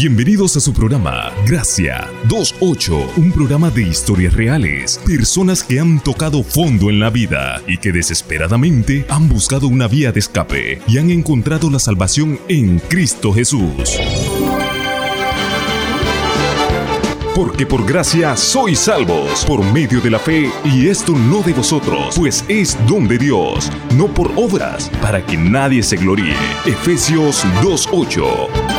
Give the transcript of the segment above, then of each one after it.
Bienvenidos a su programa Gracia 28, un programa de historias reales, personas que han tocado fondo en la vida y que desesperadamente han buscado una vía de escape y han encontrado la salvación en Cristo Jesús. Porque por gracia sois salvos, por medio de la fe, y esto no de vosotros, pues es don de Dios, no por obras, para que nadie se gloríe. Efesios 2.8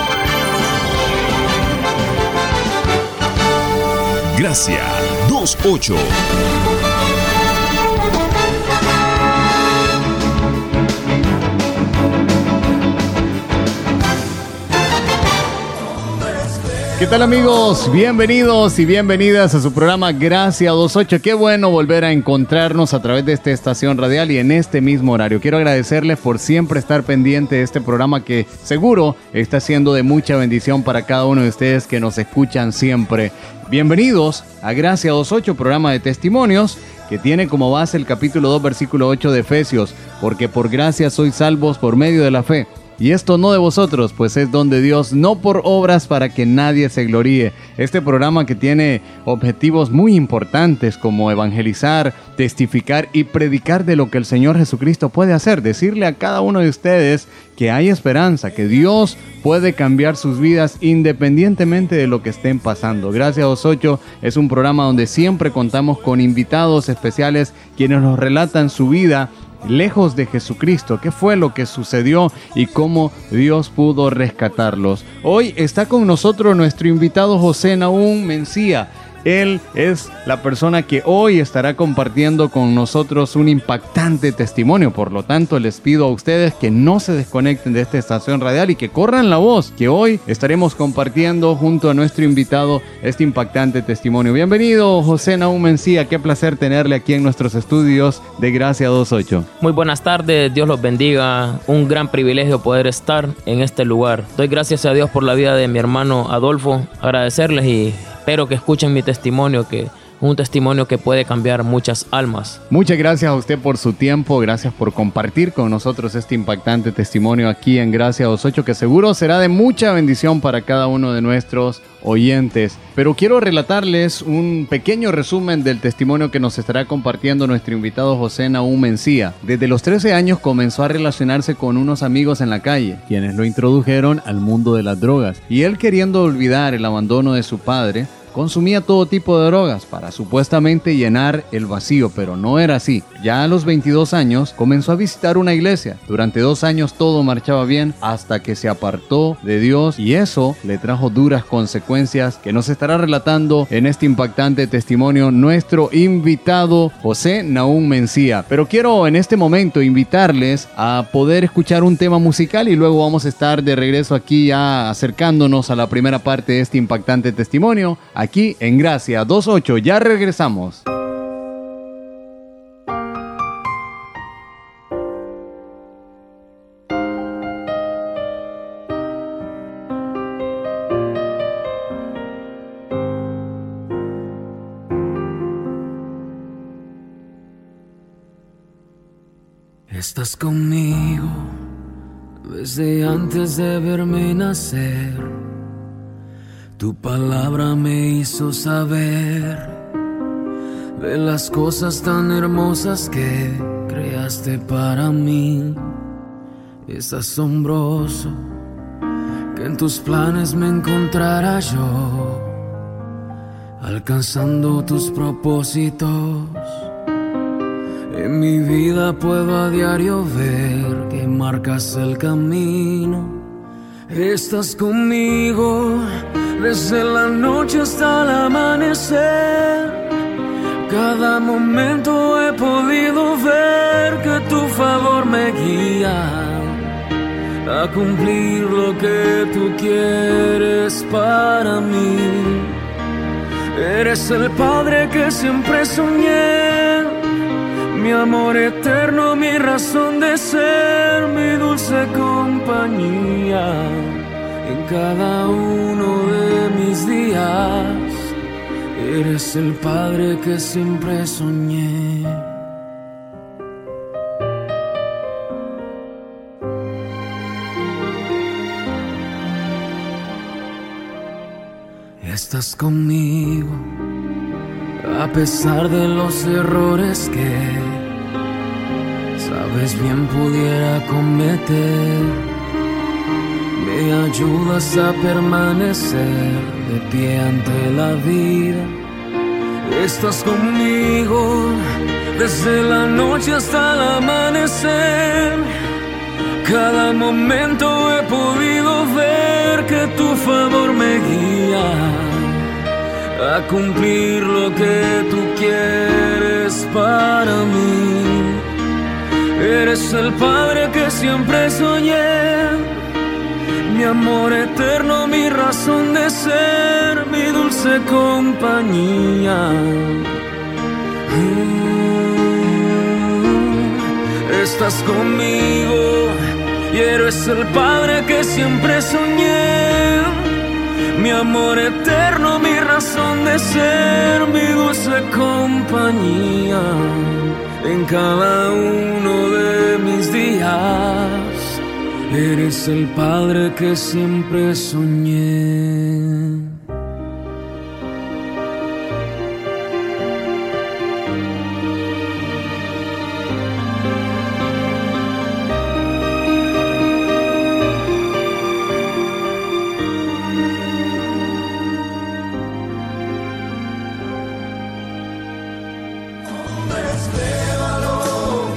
Gracia 28. ¿Qué tal amigos? Bienvenidos y bienvenidas a su programa Gracia 28. Qué bueno volver a encontrarnos a través de esta estación radial y en este mismo horario. Quiero agradecerles por siempre estar pendiente de este programa que seguro está siendo de mucha bendición para cada uno de ustedes que nos escuchan siempre. Bienvenidos a Gracia 28, programa de testimonios que tiene como base el capítulo 2, versículo 8 de Efesios, porque por gracia sois salvos por medio de la fe. Y esto no de vosotros, pues es don de Dios, no por obras para que nadie se gloríe. Este programa que tiene objetivos muy importantes como evangelizar, testificar y predicar de lo que el Señor Jesucristo puede hacer. Decirle a cada uno de ustedes que hay esperanza, que Dios puede cambiar sus vidas independientemente de lo que estén pasando. Gracias a ocho es un programa donde siempre contamos con invitados especiales quienes nos relatan su vida lejos de Jesucristo, qué fue lo que sucedió y cómo Dios pudo rescatarlos. Hoy está con nosotros nuestro invitado José Naún Mencía. Él es la persona que hoy estará compartiendo con nosotros un impactante testimonio. Por lo tanto, les pido a ustedes que no se desconecten de esta estación radial y que corran la voz, que hoy estaremos compartiendo junto a nuestro invitado este impactante testimonio. Bienvenido, José Naum Mencía. Qué placer tenerle aquí en nuestros estudios de Gracia 28. Muy buenas tardes, Dios los bendiga. Un gran privilegio poder estar en este lugar. Doy gracias a Dios por la vida de mi hermano Adolfo. Agradecerles y espero que escuchen mi testimonio, que un testimonio que puede cambiar muchas almas. Muchas gracias a usted por su tiempo, gracias por compartir con nosotros este impactante testimonio aquí en Gracia 28, que seguro será de mucha bendición para cada uno de nuestros oyentes. Pero quiero relatarles un pequeño resumen del testimonio que nos estará compartiendo nuestro invitado José Naum Mencía. Desde los 13 años comenzó a relacionarse con unos amigos en la calle, quienes lo introdujeron al mundo de las drogas. Y él queriendo olvidar el abandono de su padre, consumía todo tipo de drogas para supuestamente llenar el vacío, pero no era así. Ya a los 22 años comenzó a visitar una iglesia. Durante dos años todo marchaba bien hasta que se apartó de Dios y eso le trajo duras consecuencias que nos estará relatando en este impactante testimonio nuestro invitado José Naún Mencía. Pero quiero en este momento invitarles a poder escuchar un tema musical y luego vamos a estar de regreso aquí ya acercándonos a la primera parte de este impactante testimonio aquí en Gracia 28. Ya regresamos. Estás conmigo desde antes de verme nacer tu palabra me hizo saber de las cosas tan hermosas que creaste para mí. Es asombroso que en tus planes me encontrara yo, alcanzando tus propósitos. En mi vida puedo a diario ver que marcas el camino. Estás conmigo desde la noche hasta el amanecer. Cada momento he podido ver que tu favor me guía a cumplir lo que tú quieres para mí. Eres el Padre que siempre soñé, mi amor eterno, mi razón de ser, mi dulce compañía cada uno de mis días. Eres el padre que siempre soñé. Estás conmigo a pesar de los errores que sabes bien pudiera cometer. Me ayudas a permanecer de pie ante la vida. Estás conmigo desde la noche hasta el amanecer. Cada momento he podido ver que tu favor me guía a cumplir lo que tú quieres para mí. Eres el Padre que siempre soñé, mi amor eterno, mi razón de ser, mi dulce compañía. Mm, estás conmigo y eres el Padre que siempre soñé mi amor eterno, mi razón de ser, mi dulce compañía en cada uno de mis días. Eres el Padre que siempre soñé.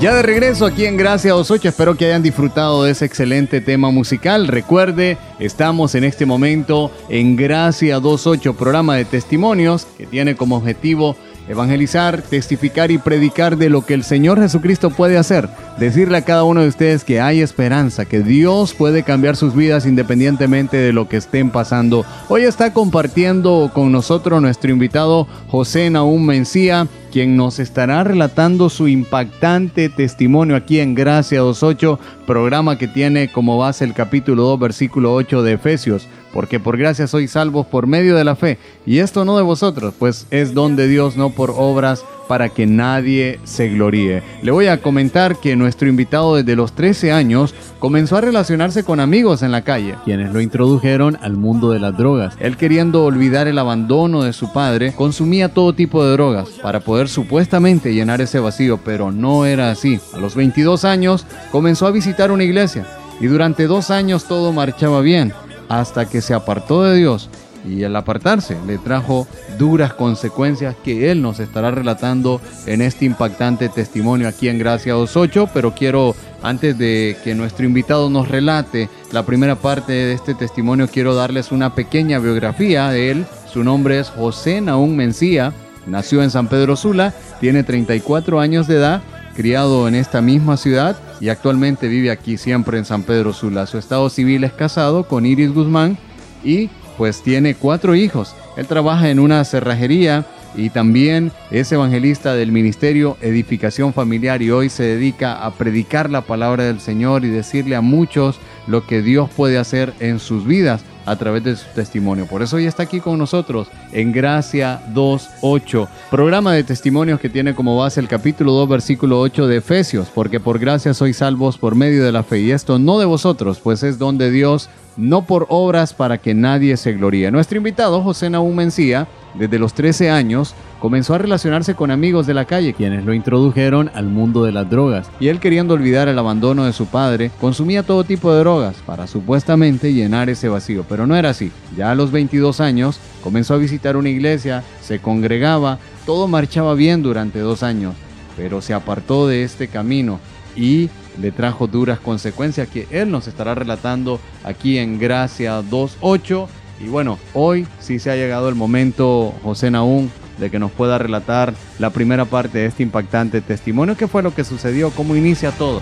Ya de regreso aquí en Gracia 28, espero que hayan disfrutado de ese excelente tema musical. Recuerde, estamos en este momento en Gracia 28, programa de testimonios que tiene como objetivo evangelizar, testificar y predicar de lo que el Señor Jesucristo puede hacer. Decirle a cada uno de ustedes que hay esperanza, que Dios puede cambiar sus vidas independientemente de lo que estén pasando. Hoy está compartiendo con nosotros nuestro invitado José Naúm Mencía quien nos estará relatando su impactante testimonio aquí en Gracia 28, programa que tiene como base el capítulo 2, versículo 8 de Efesios, porque por gracia sois salvos por medio de la fe, y esto no de vosotros, pues es don de Dios, no por obras para que nadie se gloríe. Le voy a comentar que nuestro invitado desde los 13 años comenzó a relacionarse con amigos en la calle, quienes lo introdujeron al mundo de las drogas. Él queriendo olvidar el abandono de su padre, consumía todo tipo de drogas para poder supuestamente llenar ese vacío, pero no era así. A los 22 años comenzó a visitar una iglesia y durante dos años todo marchaba bien, hasta que se apartó de Dios y el apartarse le trajo duras consecuencias que él nos estará relatando en este impactante testimonio aquí en Gracia 28, pero quiero antes de que nuestro invitado nos relate la primera parte de este testimonio, quiero darles una pequeña biografía de él. Su nombre es José Naún Mencía, nació en San Pedro Sula, tiene 34 años de edad, criado en esta misma ciudad y actualmente vive aquí siempre en San Pedro Sula. Su estado civil es casado con Iris Guzmán y pues tiene cuatro hijos. Él trabaja en una cerrajería y también es evangelista del ministerio Edificación Familiar y hoy se dedica a predicar la palabra del Señor y decirle a muchos lo que Dios puede hacer en sus vidas a través de su testimonio. Por eso hoy está aquí con nosotros en Gracia 2.8, programa de testimonios que tiene como base el capítulo 2, versículo 8 de Efesios, porque por gracia sois salvos por medio de la fe, y esto no de vosotros, pues es don de Dios, no por obras para que nadie se gloríe. Nuestro invitado, José Naúm Mencía, desde los 13 años, comenzó a relacionarse con amigos de la calle, quienes lo introdujeron al mundo de las drogas. Y él, queriendo olvidar el abandono de su padre, consumía todo tipo de drogas para supuestamente llenar ese vacío. Pero no era así. Ya a los 22 años, comenzó a visitar una iglesia, se congregaba, todo marchaba bien durante dos años, pero se apartó de este camino y le trajo duras consecuencias que él nos estará relatando aquí en Gracia 2.8. Y bueno, hoy sí se ha llegado el momento, José Naún, de que nos pueda relatar la primera parte de este impactante testimonio. ¿Qué fue lo que sucedió? ¿Cómo inicia todo?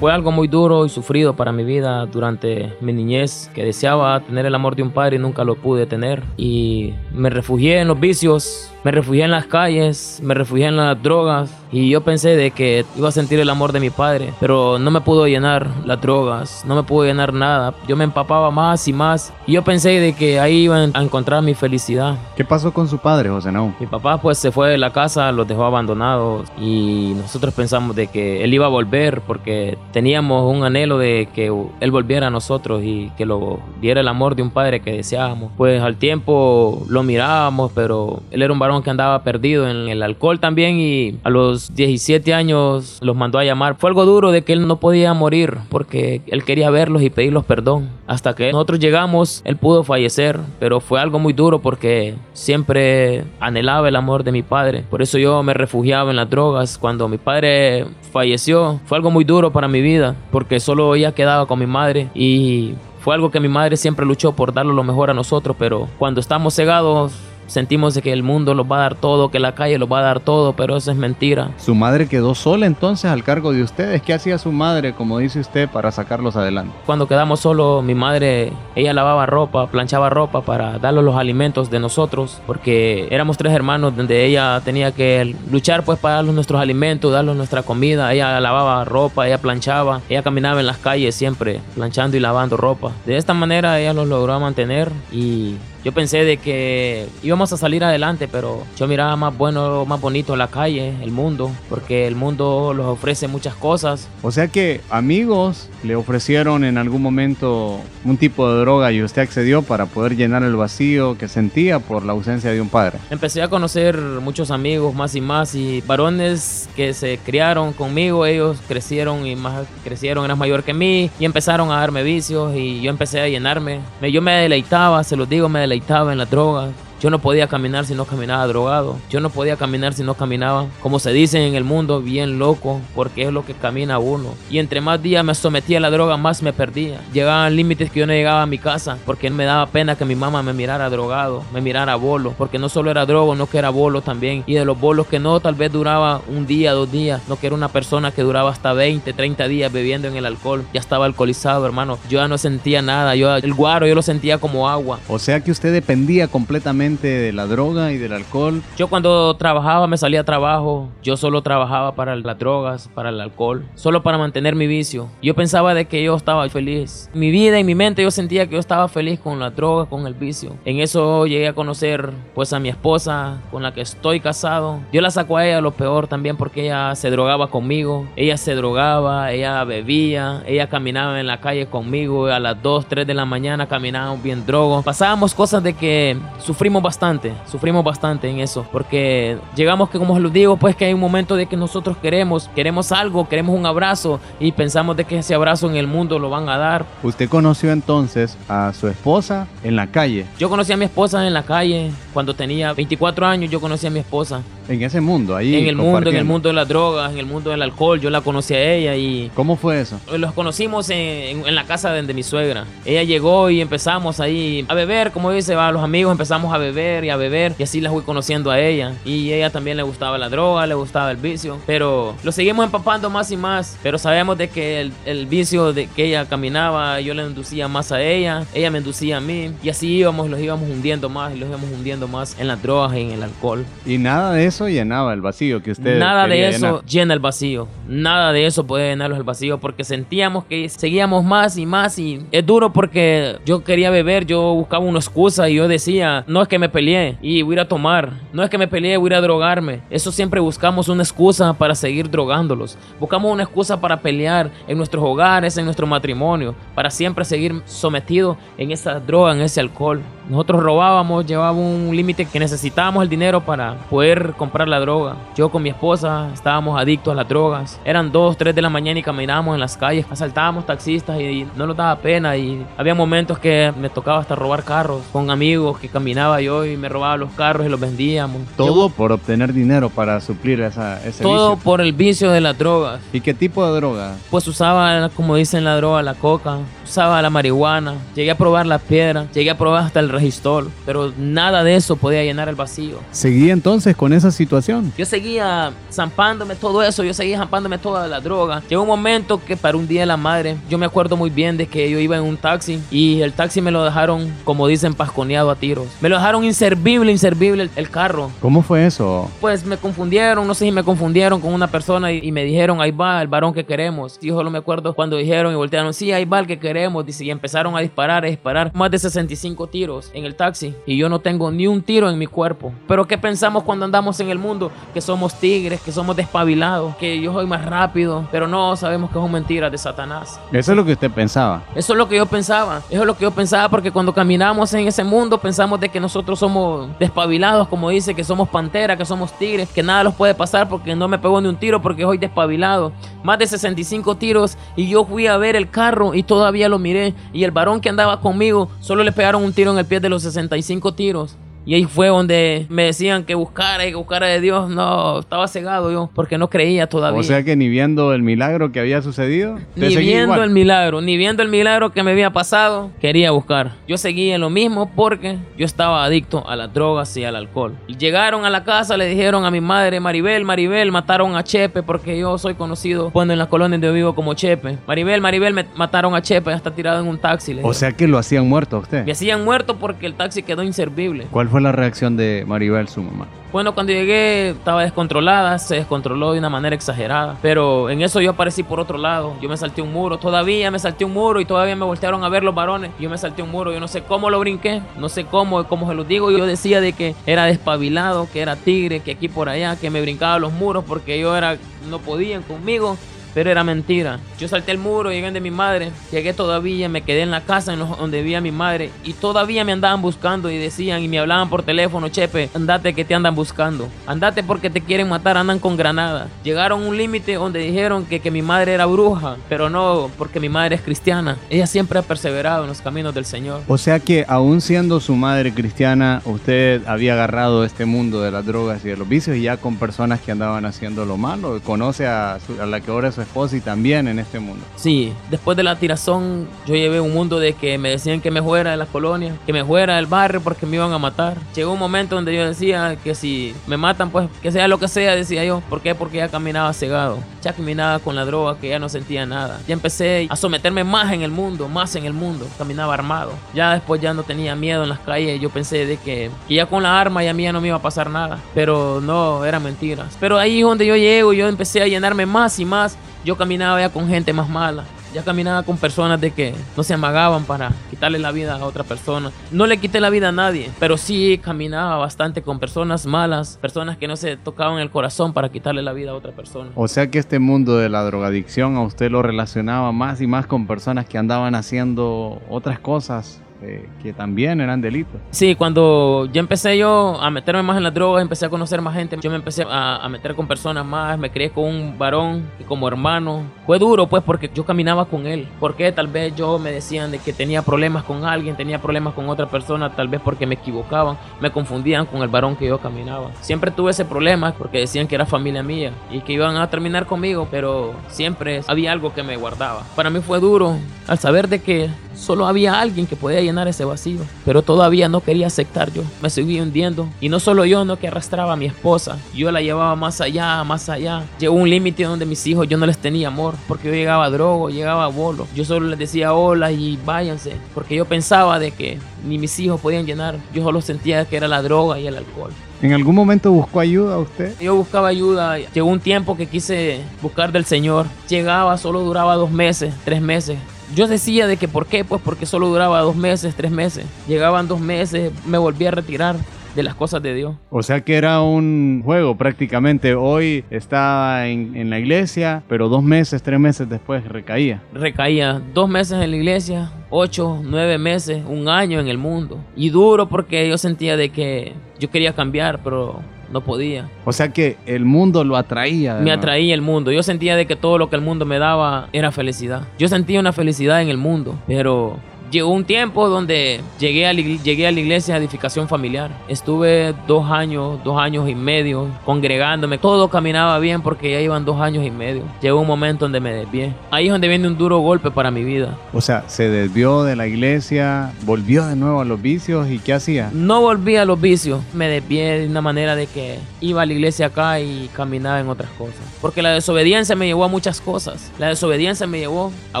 Fue algo muy duro y sufrido para mi vida durante mi niñez, que deseaba tener el amor de un padre y nunca lo pude tener. Y me refugié en los vicios, Me refugié en las calles, me refugié en las drogas y yo pensé de que iba a sentir el amor de mi padre, pero no me pudo llenar las drogas, no me pudo llenar nada. Yo me empapaba más y más y yo pensé de que ahí iba a encontrar mi felicidad. ¿Qué pasó con su padre, José Naum? Mi papá pues se fue de la casa, los dejó abandonados y nosotros pensamos de que él iba a volver porque teníamos un anhelo de que él volviera a nosotros y que lo diera el amor de un padre que deseábamos. Pues al tiempo lo mirábamos, pero él era un varón que andaba perdido en el alcohol también y a los 17 años los mandó a llamar. Fue algo duro de que él no podía morir porque él quería verlos y pedirlos perdón. Hasta que nosotros llegamos, él pudo fallecer, pero fue algo muy duro porque siempre anhelaba el amor de mi padre. Por eso yo me refugiaba en las drogas. Cuando mi padre falleció, fue algo muy duro para mi vida porque solo ella quedaba con mi madre y fue algo que mi madre siempre luchó por darlo lo mejor a nosotros, pero cuando estamos cegados sentimos de que el mundo los va a dar todo, que la calle los va a dar todo, pero eso es mentira. ¿Su madre quedó sola entonces al cargo de ustedes? ¿Qué hacía su madre, como dice usted, para sacarlos adelante? Cuando quedamos solos, mi madre, ella lavaba ropa, planchaba ropa para darle los alimentos de nosotros, porque éramos tres hermanos donde ella tenía que luchar pues para darles nuestros alimentos, darles nuestra comida. Ella lavaba ropa, ella planchaba, ella caminaba en las calles siempre planchando y lavando ropa. De esta manera ella los logró mantener y yo pensé de que íbamos a salir adelante, pero yo miraba más bueno, más bonito la calle, el mundo, porque el mundo los ofrece muchas cosas. O sea que amigos le ofrecieron en algún momento un tipo de droga y usted accedió para poder llenar el vacío que sentía por la ausencia de un padre. Empecé a conocer muchos amigos más y más y varones que se criaron conmigo, ellos crecieron y más crecieron, eran mayor que mí y empezaron a darme vicios y yo empecé a llenarme. Yo me deleitaba, se los digo, me deleitaba en las drogas. Yo no podía caminar si no caminaba drogado. Yo no podía caminar si no caminaba, como se dice en el mundo, bien loco, porque es lo que camina uno. Y entre más días me sometía a la droga, más me perdía. Llegaban límites que yo no llegaba a mi casa, porque me daba pena que mi mamá me mirara drogado, me mirara bolo, porque no solo era drogo, no que era bolo también. Y de los bolos que no, tal vez duraba un día, dos días, no que era una persona que duraba hasta 20, 30 días bebiendo en el alcohol. Ya estaba alcoholizado, hermano. Yo ya no sentía nada. Yo el guaro yo lo sentía como agua. O sea que usted dependía completamente de la droga y del alcohol? Yo cuando trabajaba, me salía a trabajo, yo solo trabajaba para las drogas, para el alcohol, solo para mantener mi vicio. Yo pensaba de que yo estaba feliz. Mi vida y mi mente yo sentía que yo estaba feliz con la droga, con el vicio. En eso llegué a conocer pues a mi esposa con la que estoy casado. Yo la saco a ella lo peor también porque ella se drogaba conmigo. Ella se drogaba, ella bebía, ella caminaba en la calle conmigo a las 2, 3 de la mañana caminábamos bien drogos. Pasábamos cosas de que sufrimos bastante, sufrimos bastante en eso, porque llegamos que como les digo, pues que hay un momento de que nosotros queremos, queremos algo, queremos un abrazo y pensamos de que ese abrazo en el mundo lo van a dar. ¿Usted conoció entonces a su esposa en la calle? Yo conocí a mi esposa en la calle cuando tenía 24 años, yo conocí a mi esposa. En ese mundo, ahí. En el mundo, en el mundo de las drogas, en el mundo del alcohol, yo la conocí a ella y... ¿Cómo fue eso? Los conocimos en, en, la casa de, de, mi suegra. Ella llegó y empezamos ahí a beber, como dice, va, los amigos empezamos a beber beber y a beber y así la fui conociendo a ella. Y ella también le gustaba la droga, le gustaba el vicio, pero lo seguimos empapando más y más. Pero sabemos de que el, el vicio de que ella caminaba, yo le inducía más a ella, ella me inducía a mí y así íbamos, los íbamos hundiendo más y los íbamos hundiendo más en las drogas y en el alcohol. Y nada de eso llenaba el vacío que usted Nada de eso llena el vacío. Nada de eso puede llenarlos el vacío porque sentíamos que seguíamos más y más y es duro porque yo quería beber, yo buscaba una excusa y yo decía, no es que me peleé y voy a ir a tomar. No es que me peleé, voy a ir a drogarme. Eso siempre buscamos una excusa para seguir drogándolos. Buscamos una excusa para pelear en nuestros hogares, en nuestro matrimonio, para siempre seguir sometidos en esa droga, en ese alcohol. Nosotros robábamos, llevábamos un límite que necesitábamos el dinero para poder comprar la droga. Yo con mi esposa estábamos adictos a las drogas. Eran 2, 3 de la mañana y caminábamos en las calles, asaltábamos taxistas y no nos daba pena. Y había momentos que me tocaba hasta robar carros con amigos que caminaba yo y me robaba los carros y los vendíamos. Todo por obtener dinero para suplir esa, ese Todo por el vicio de las drogas. ¿Y qué tipo de droga? Pues usaba, como dicen la droga, la coca, usaba la marihuana, llegué a probar la piedra, llegué a probar hasta el registol, pero nada de eso podía llenar el vacío. ¿Seguía entonces con esa situación? Yo seguía zampándome todo eso, yo seguía zampándome toda la droga. Llegó un momento que para un día de la madre, yo me acuerdo muy bien de que yo iba en un taxi y el taxi me lo dejaron, como dicen, pasconeado a tiros. Me lo dejaron inservible, inservible el, el carro. ¿Cómo fue eso? Pues me confundieron, no sé si me confundieron con una persona y, y me dijeron, ahí va el varón que queremos. Yo solo me acuerdo cuando dijeron y voltearon, sí, ahí va el que queremos. Dice, y empezaron a disparar, a disparar más de 65 tiros en el taxi. Y yo no tengo ni un tiro en mi cuerpo. Pero ¿qué pensamos cuando andamos en el mundo? Que somos tigres, que somos despabilados, que yo soy más rápido. Pero no, sabemos que es una mentira de Satanás. Eso es lo que usted pensaba. Eso es lo que yo pensaba. Eso es lo que yo pensaba porque cuando caminamos en ese mundo pensamos de que nosotros somos despabilados, como dice, que somos pantera, que somos tigres, que nada los puede pasar porque no me pegó ni un tiro porque soy despabilado. Más de 65 tiros y yo fui a ver el carro y todavía lo miré. Y el varón que andaba conmigo solo le pegaron un tiro en el pie de los 65 tiros. Y ahí fue donde me decían que buscara y que buscara de Dios. No, estaba cegado yo porque no creía todavía. O sea que ni viendo el milagro que había sucedido. Ni viendo igual. el milagro, ni viendo el milagro que me había pasado, quería buscar. Yo seguía en lo mismo porque yo estaba adicto a las drogas y al alcohol. Llegaron a la casa, le dijeron a mi madre, Maribel, Maribel, mataron a Chepe porque yo soy conocido cuando en la colonia donde yo vivo como Chepe. Maribel, Maribel, me mataron a Chepe, está tirado en un taxi. O sea que lo hacían muerto a usted. me hacían muerto porque el taxi quedó inservible. ¿Cuál fue la reacción de Maribel, su mamá? Bueno, cuando llegué estaba descontrolada, se descontroló de una manera exagerada. Pero en eso yo aparecí por otro lado. Yo me salté un muro, todavía me salté un muro y todavía me voltearon a ver los varones. Yo me salté un muro, yo no sé cómo lo brinqué, no sé cómo, cómo se los digo. Yo decía de que era despabilado, que era tigre, que aquí por allá, que me brincaba los muros porque yo era, no podían conmigo. Pero era mentira. Yo salté el muro, llegué de mi madre, llegué todavía, me quedé en la casa en lo- donde vivía mi madre y todavía me andaban buscando y decían y me hablaban por teléfono, Chepe, andate que te andan buscando, andate porque te quieren matar, andan con granadas. Llegaron a un límite donde dijeron que, que mi madre era bruja, pero no porque mi madre es cristiana. Ella siempre ha perseverado en los caminos del Señor. O sea que aún siendo su madre cristiana, usted había agarrado este mundo de las drogas y de los vicios y ya con personas que andaban haciendo lo malo. Conoce a la que ahora es esposa y también en este mundo. Sí, después de la tirazón yo llevé un mundo de que me decían que me fuera de la colonia, que me fuera del barrio porque me iban a matar. Llegó un momento donde yo decía que si me matan, pues que sea lo que sea, decía yo. ¿Por qué? Porque ya caminaba cegado, ya caminaba con la droga, que ya no sentía nada. Ya empecé a someterme más en el mundo, más en el mundo. Caminaba armado. Ya después ya no tenía miedo en las calles. Yo pensé de que, que ya con la arma ya a mí ya no me iba a pasar nada. Pero no, eran mentiras. Pero ahí es donde yo llego, yo empecé a llenarme más y más. Yo caminaba ya con gente más mala. Ya caminaba con personas de que no se amagaban para quitarle la vida a otra persona. No le quité la vida a nadie, pero sí caminaba bastante con personas malas, personas que no se tocaban el corazón para quitarle la vida a otra persona. O sea que este mundo de la drogadicción a usted lo relacionaba más y más con personas que andaban haciendo otras cosas eh, que también eran delitos. Sí, cuando ya empecé yo a meterme más en las drogas, empecé a conocer más gente, yo me empecé a, a meter con personas más, me crié con un varón como hermano. Fue duro pues porque yo caminaba con él, porque tal vez yo me decían de que tenía problemas con alguien, tenía problemas con otra persona, tal vez porque me equivocaban, me confundían con el varón que yo caminaba. Siempre tuve ese problema porque decían que era familia mía y que iban a terminar conmigo, pero siempre había algo que me guardaba. Para mí fue duro al saber de que solo había alguien que podía llenar ese vacío, pero todavía no quería aceptar yo. Me seguía hundiendo y no solo yo, no que arrastraba a mi esposa, yo la llevaba más allá, más allá. Llegó un límite donde mis hijos yo no les tenía amor, porque yo llegaba a drogo, llegaba a bolo. Yo solo les decía hola y váyanse, porque yo pensaba de que ni mis hijos podían llenar. Yo solo sentía que era la droga y el alcohol. ¿En algún momento buscó ayuda usted? Yo buscaba ayuda, llegó un tiempo que quise buscar del Señor. Llegaba, solo duraba dos meses, tres meses. Yo decía de que por qué, pues porque solo duraba dos meses, tres meses. Llegaban dos meses, me volví a retirar de las cosas de Dios. O sea que era un juego prácticamente. Hoy está en, en la iglesia, pero dos meses, tres meses después recaía. Recaía dos meses en la iglesia, ocho, nueve meses, un año en el mundo. Y duro porque yo sentía de que yo quería cambiar, pero no podía. O sea que el mundo lo atraía. Me atraía el mundo. Yo sentía de que todo lo que el mundo me daba era felicidad. Yo sentía una felicidad en el mundo, pero llegó un tiempo donde llegué a, la, llegué a la iglesia de edificación familiar. Estuve dos años, dos años y medio congregándome. Todo caminaba bien porque ya iban dos años y medio. Llegó un momento donde me desvié. Ahí es donde viene un duro golpe para mi vida. O sea, se desvió de la iglesia, volvió de nuevo a los vicios y ¿qué hacía? No volví a los vicios. Me desvié de una manera de que iba a la iglesia acá y caminaba en otras cosas. Porque la desobediencia me llevó a muchas cosas. La desobediencia me llevó a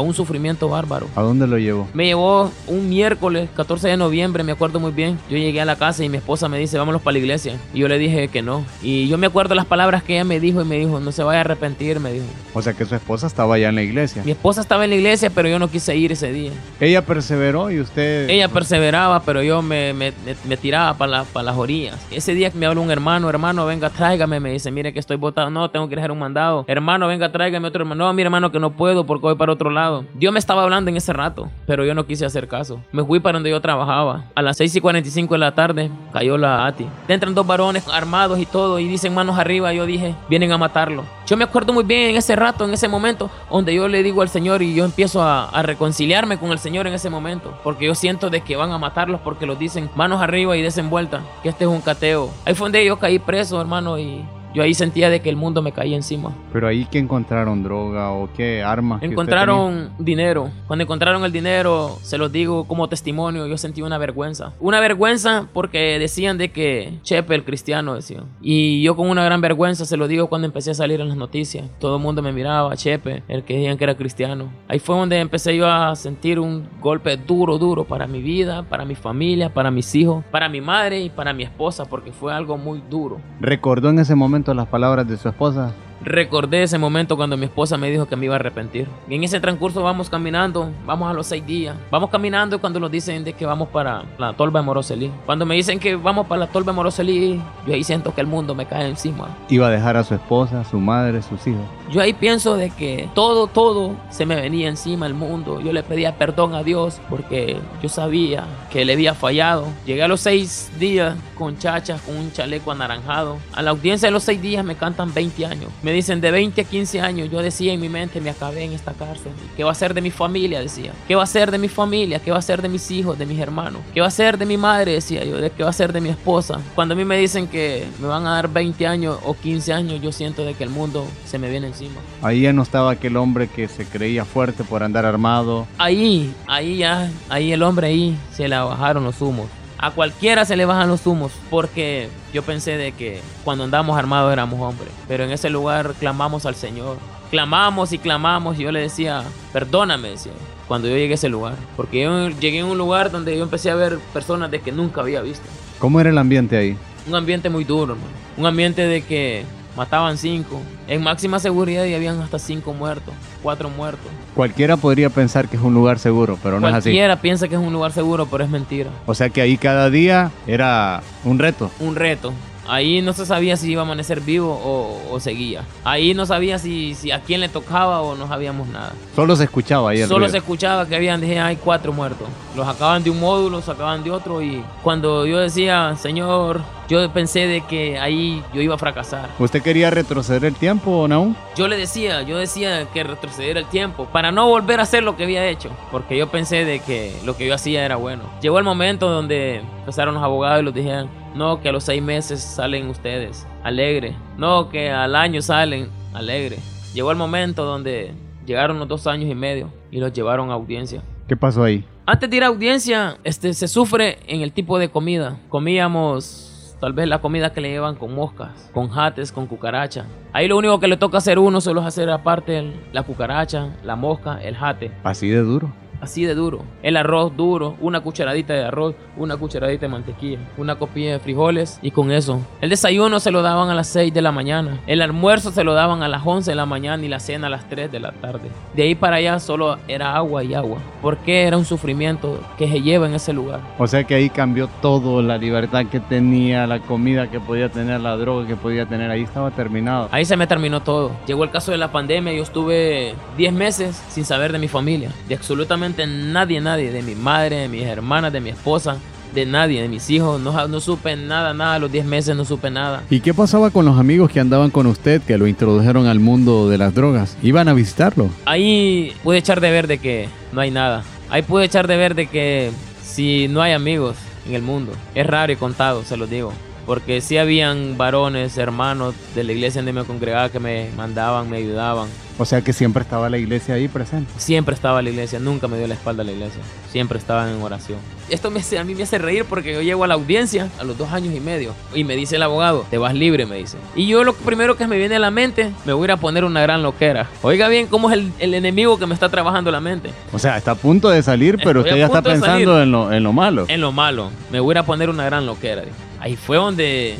un sufrimiento bárbaro. ¿A dónde lo llevó? Me llevó un miércoles, 14 de noviembre, me acuerdo muy bien. Yo llegué a la casa y mi esposa me dice, vámonos para la iglesia. Y yo le dije que no. Y yo me acuerdo las palabras que ella me dijo y me dijo, no se vaya a arrepentir, me dijo. O sea que su esposa estaba ya en la iglesia. Mi esposa estaba en la iglesia, pero yo no quise ir ese día. Ella perseveró y usted... Ella perseveraba, pero yo me, me, me tiraba para la, las orillas. Ese día que me habló un hermano, hermano, venga, tráigame, me dice, mire que estoy botado, no, tengo que dejar un mandado. Hermano, venga, tráigame otro hermano. No, mi hermano, que no puedo porque voy para otro lado. Dios me estaba hablando en ese rato, pero yo no quise hacer caso. Me fui para donde yo trabajaba. A las 6 y 45 de la tarde cayó la ATI. Entran dos varones armados y todo y dicen manos arriba. Yo dije, vienen a matarlo. Yo me acuerdo muy bien en ese rato, en ese momento, donde yo le digo al Señor y yo empiezo a, a reconciliarme con el Señor en ese momento. Porque yo siento de que van a matarlos porque los dicen manos arriba y desenvuelta. Que este es un cateo. Ahí fue donde yo caí preso, hermano, y yo ahí sentía de que el mundo me caía encima. Pero ahí que encontraron droga o qué armas. Encontraron dinero. Cuando encontraron el dinero, se los digo como testimonio, yo sentí una vergüenza. Una vergüenza porque decían de que Chepe el cristiano decía. Y yo con una gran vergüenza se lo digo cuando empecé a salir en las noticias. Todo el mundo me miraba, Chepe, el que decían que era cristiano. Ahí fue donde empecé yo a sentir un golpe duro, duro para mi vida, para mi familia, para mis hijos, para mi madre y para mi esposa, porque fue algo muy duro. ¿Recordó en ese momento las palabras de su esposa? Recordé ese momento cuando mi esposa me dijo que me iba a arrepentir. Y en ese transcurso vamos caminando, vamos a los seis días. Vamos caminando cuando nos dicen de que vamos para la tolva de Moroselí. Cuando me dicen que vamos para la tolva de Moroselí, yo ahí siento que el mundo me cae encima. Iba a dejar a su esposa, su madre, sus hijos. Yo ahí pienso de que todo, todo se me venía encima el mundo. Yo le pedía perdón a Dios porque yo sabía que le había fallado. Llegué a los seis días con chachas, con un chaleco anaranjado. A la audiencia de los seis días me cantan 20 años. Me dicen de 20 a 15 años. Yo decía en mi mente, me acabé en esta cárcel. ¿Qué va a ser de mi familia? Decía. ¿Qué va a ser de mi familia? ¿Qué va a ser de mis hijos, de mis hermanos? ¿Qué va a ser de mi madre? Decía yo. ¿De qué va a ser de mi esposa? Cuando a mí me dicen que me van a dar 20 años o 15 años, yo siento de que el mundo se me viene encima. Ahí ya no estaba aquel hombre que se creía fuerte por andar armado. Ahí, ahí ya, ahí el hombre ahí se le bajaron los humos. A cualquiera se le bajan los humos porque yo pensé de que cuando andamos armados éramos hombres. Pero en ese lugar clamamos al Señor. Clamamos y clamamos y yo le decía, perdóname, decía, cuando yo llegué a ese lugar. Porque yo llegué a un lugar donde yo empecé a ver personas de que nunca había visto. ¿Cómo era el ambiente ahí? Un ambiente muy duro, hermano. Un ambiente de que mataban cinco. En máxima seguridad y habían hasta cinco muertos, cuatro muertos. Cualquiera podría pensar que es un lugar seguro, pero no es así. Cualquiera piensa que es un lugar seguro, pero es mentira. O sea que ahí cada día era un reto. Un reto. Ahí no se sabía si iba a amanecer vivo o, o seguía. Ahí no sabía si, si, a quién le tocaba o no sabíamos nada. Solo se escuchaba ahí el Solo ruido. se escuchaba que habían, dije, hay cuatro muertos. Los sacaban de un módulo, sacaban de otro y cuando yo decía, Señor, yo pensé de que ahí yo iba a fracasar. ¿Usted quería retroceder el tiempo, Naum? Yo le decía, yo decía que retrocediera el tiempo para no volver a hacer lo que había hecho, porque yo pensé de que lo que yo hacía era bueno. Llegó el momento donde empezaron los abogados y los dijeron, no, que a los seis meses salen ustedes, alegre. No, que al año salen, alegre. Llegó el momento donde llegaron los dos años y medio y los llevaron a audiencia. ¿Qué pasó ahí? Antes de ir a audiencia, este, se sufre en el tipo de comida. Comíamos tal vez la comida que le llevan con moscas, con jates, con cucaracha. Ahí lo único que le toca hacer uno solo es hacer aparte el- la cucaracha, la mosca, el jate. Así de duro. Así de duro. El arroz duro, una cucharadita de arroz, una cucharadita de mantequilla, una copilla de frijoles y con eso. El desayuno se lo daban a las 6 de la mañana. El almuerzo se lo daban a las 11 de la mañana y la cena a las 3 de la tarde. De ahí para allá solo era agua y agua. Porque era un sufrimiento que se lleva en ese lugar. O sea que ahí cambió todo, la libertad que tenía, la comida que podía tener, la droga que podía tener, ahí estaba terminado. Ahí se me terminó todo. Llegó el caso de la pandemia. Yo estuve 10 meses sin saber de mi familia. De absolutamente nadie, nadie. De mi madre, de mis hermanas, de mi esposa. De nadie, de mis hijos. No, no supe nada, nada. A los 10 meses no supe nada. ¿Y qué pasaba con los amigos que andaban con usted, que lo introdujeron al mundo de las drogas? ¿Iban a visitarlo? Ahí pude echar de ver de que no hay nada. Ahí pude echar de ver de que si no hay amigos en el mundo, es raro y contado, se los digo. Porque sí habían varones, hermanos de la iglesia donde me congregaba que me mandaban, me ayudaban. O sea que siempre estaba la iglesia ahí presente. Siempre estaba la iglesia, nunca me dio la espalda a la iglesia. Siempre estaban en oración. Esto me hace, a mí me hace reír porque yo llego a la audiencia a los dos años y medio y me dice el abogado, te vas libre, me dice. Y yo lo primero que me viene a la mente, me voy a ir a poner una gran loquera. Oiga bien cómo es el, el enemigo que me está trabajando la mente. O sea, está a punto de salir, pero Estoy usted ya está pensando en lo, en lo malo. En lo malo, me voy a ir a poner una gran loquera. dijo. Ahí fue donde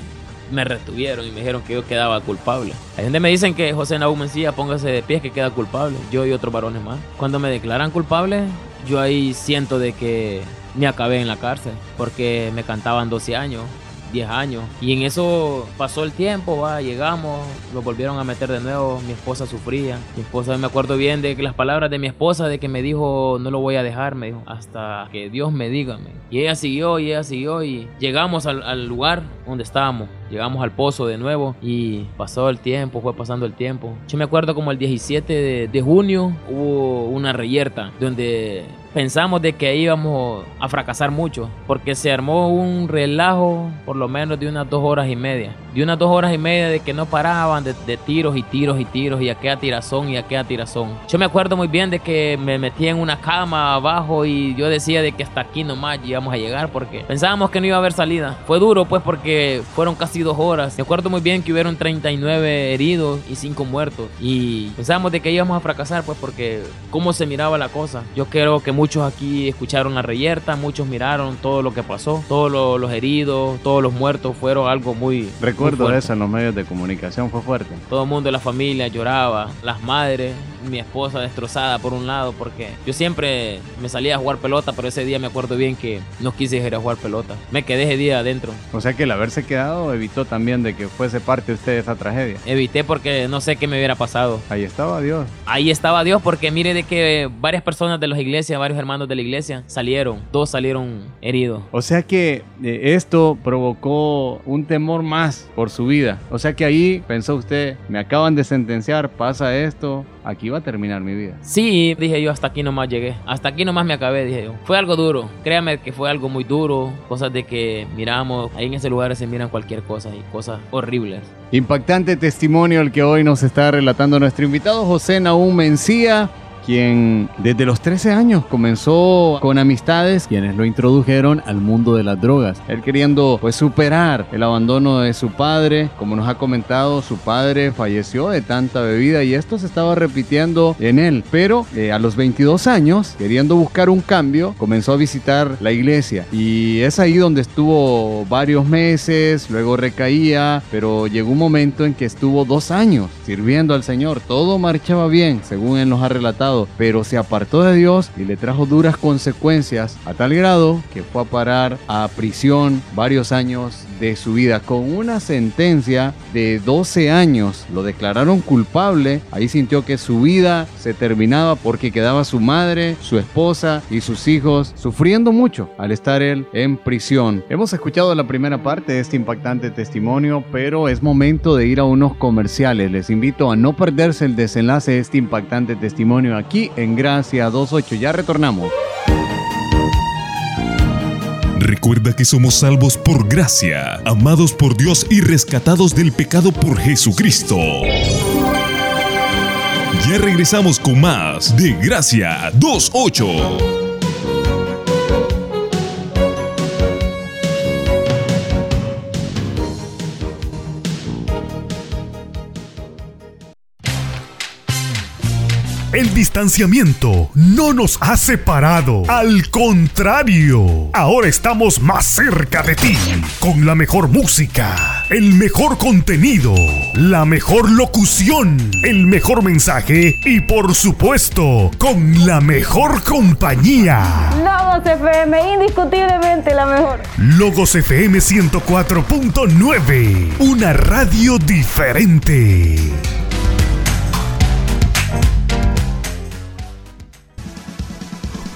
me retuvieron y me dijeron que yo quedaba culpable. Hay donde me dicen que José Naú Mencía, póngase de pie que queda culpable. Yo y otros varones más. Cuando me declaran culpable, yo ahí siento de que me acabé en la cárcel. Porque me cantaban 12 años. 10 años. Y en eso pasó el tiempo, va, llegamos, lo volvieron a meter de nuevo, mi esposa sufría, mi esposa, me acuerdo bien de que las palabras de mi esposa de que me dijo no lo voy a dejar, me dijo, hasta que Dios me diga, me- y ella siguió y ella siguió y llegamos al, al lugar donde estábamos, llegamos al pozo de nuevo y pasó el tiempo, fue pasando el tiempo, yo me acuerdo como el 17 de, de junio hubo una reyerta donde pensamos de que íbamos a fracasar mucho porque se armó un relajo por lo menos de unas dos horas y media de unas dos horas y media de que no paraban de, tiros y tiros y tiros y aquella tirazón y aquella tirazón. Yo me acuerdo muy bien de que me metí en una cama abajo y yo decía de que hasta aquí nomás íbamos a llegar porque pensábamos que no iba a haber salida. Fue duro pues porque fueron casi dos horas. Me acuerdo muy bien que hubieron 39 heridos y 5 muertos. Y pensábamos de que íbamos a fracasar pues porque cómo se miraba la cosa. Yo creo que muchos aquí escucharon la reyerta muchos miraron todo lo que pasó. Todos lo- los heridos todos los muertos fueron algo muy muy Recuerdo fuerte. eso en los medios de comunicación, fue fuerte. Todo el mundo de la familia lloraba, las madres, mi esposa destrozada por un lado, porque yo siempre me salía a jugar pelota, pero ese día me acuerdo bien que no quise ir a jugar pelota. Me quedé ese día adentro. O sea que el haberse quedado evitó también de que fuese parte usted de esa tragedia. Evité porque no sé qué me hubiera pasado. Ahí estaba Dios. Ahí estaba Dios porque mire de que varias personas de las iglesias, varios hermanos de la iglesia salieron, dos salieron heridos. O sea que eh, esto provocó un temor más por su vida. O sea que ahí pensó usted, me acaban de sentenciar, pasa esto, aquí va a terminar mi vida. Sí, dije yo, hasta aquí nomás llegué. Hasta aquí nomás me acabé, dije yo. Fue algo duro. Créame que fue algo muy duro. Cosas de que miramos, ahí en ese lugar se miran cualquier cosa y cosas horribles. Impactante testimonio el que hoy nos está relatando nuestro invitado José Naúm Mencía, quien desde los 13 años comenzó con amistades quienes lo introdujeron al mundo de las drogas. Él queriendo pues superar el abandono de su padre, como nos ha comentado, su padre falleció de tanta bebida y esto se estaba repitiendo en él, pero eh, a los 22 años, queriendo buscar un cambio, comenzó a visitar la iglesia. Y es ahí donde estuvo varios meses, luego recaía, pero llegó un momento en que estuvo dos años sirviendo al Señor, todo marchaba bien, según él nos ha relatado, pero se apartó de Dios y le trajo duras consecuencias a tal grado que fue a parar a prisión varios años de su vida con una sentencia de 12 años. Lo declararon culpable, ahí sintió que su vida se terminaba porque quedaba su madre, su esposa y sus hijos sufriendo mucho al estar él en prisión. Hemos escuchado la primera parte de este impactante testimonio, pero es momento de ir a unos comerciales. Les invito a no perderse el desenlace de este impactante testimonio aquí en Gracia 28. Ya retornamos. Recuerda que somos salvos por gracia, amados por Dios y rescatados del pecado por Jesucristo. Ya regresamos con más de Gracia 28. Distanciamiento no nos ha separado. Al contrario, ahora estamos más cerca de ti. Con la mejor música, el mejor contenido, la mejor locución, el mejor mensaje y por supuesto, con la mejor compañía. Logos FM, indiscutiblemente la mejor. Logos FM 104.9, una radio diferente.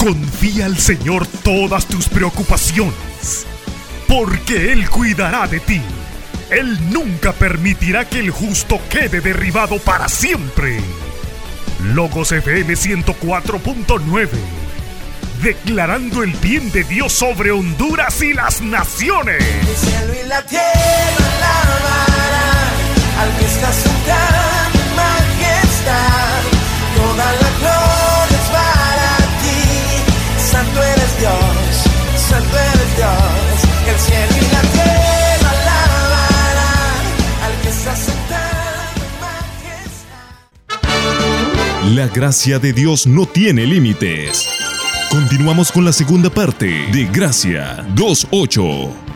Confía al Señor todas tus preocupaciones, porque Él cuidará de ti. Él nunca permitirá que el justo quede derribado para siempre. Logos FM 104.9 declarando el bien de Dios sobre Honduras y las naciones. El cielo y la tierra alabarán al que está sentado La gracia de Dios no tiene límites. Continuamos con la segunda parte de Gracia 2.8.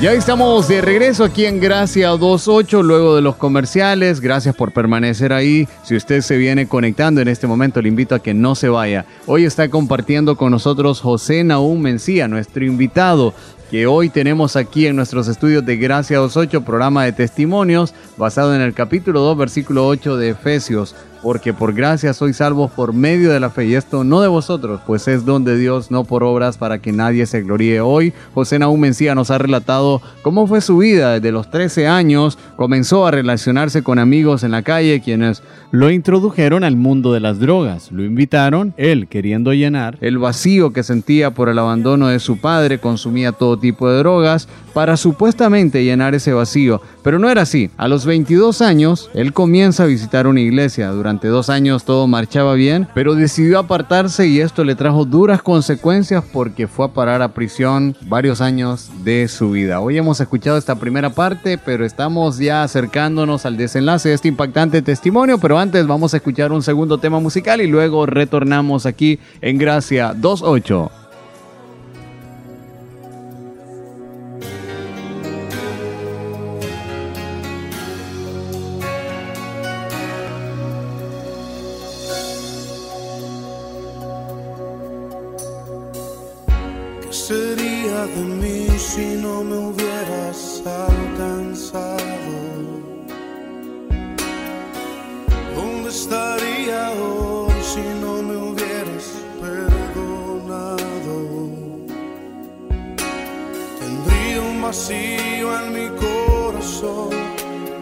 Ya estamos de regreso aquí en Gracia 28 luego de los comerciales. Gracias por permanecer ahí. Si usted se viene conectando en este momento, le invito a que no se vaya. Hoy está compartiendo con nosotros José Naúm Mencía, nuestro invitado que hoy tenemos aquí en nuestros estudios de Gracia 28, programa de testimonios basado en el capítulo 2, versículo 8 de Efesios porque por gracia sois salvos por medio de la fe, y esto no de vosotros, pues es don de Dios, no por obras, para que nadie se gloríe. Hoy José Naúm Mencía nos ha relatado cómo fue su vida desde los 13 años, comenzó a relacionarse con amigos en la calle, quienes lo introdujeron al mundo de las drogas, lo invitaron, él queriendo llenar el vacío que sentía por el abandono de su padre, consumía todo tipo de drogas para supuestamente llenar ese vacío, pero no era así. A los 22 años, él comienza a visitar una iglesia, durante dos años todo marchaba bien, pero decidió apartarse y esto le trajo duras consecuencias porque fue a parar a prisión varios años de su vida. Hoy hemos escuchado esta primera parte, pero estamos ya acercándonos al desenlace de este impactante testimonio, pero antes vamos a escuchar un segundo tema musical y luego retornamos aquí en Gracia 28.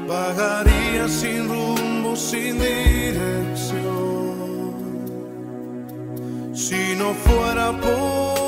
Vagaría sin rumbo, sin dirección. Si no fuera por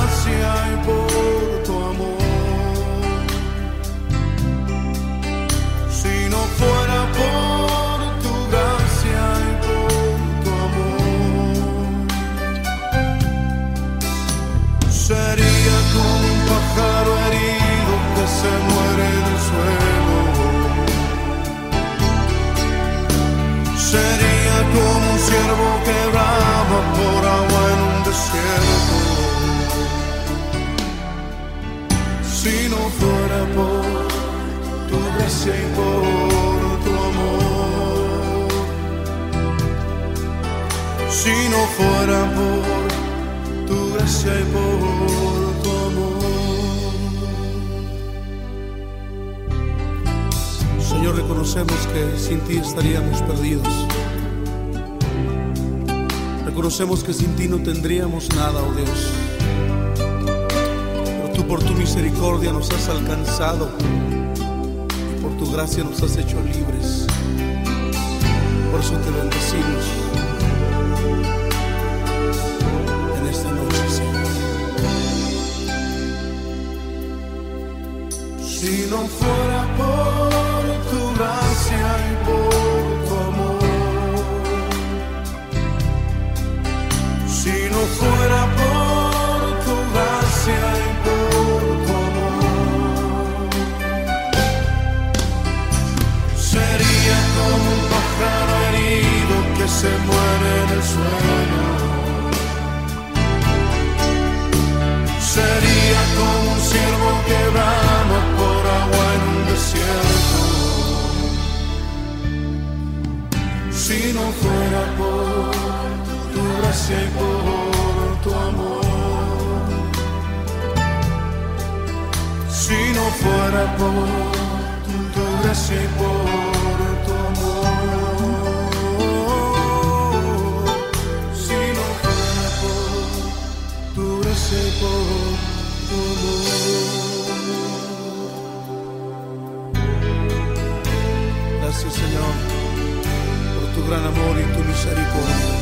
Si no fuera por tu gracia y por tu amor. Si no fuera por tu gracia y por tu amor. Señor, reconocemos que sin ti estaríamos perdidos. Reconocemos que sin ti no tendríamos nada, oh Dios. Pero tú por tu misericordia nos has alcanzado y por tu gracia nos has hecho libres. Por eso te bendecimos en esta noche, Señor. Si no fuera por tu gracia y por fuera por tu gracia y por tu amor, sería como un pájaro herido que se muere en el sueño. Sería como un ciervo que brama por agua en un desierto. Si no fuera por tu gracia y por fuera por tu gracia y por tu amor. Si no fuera por tu gracia y por gran amor y tu misericordia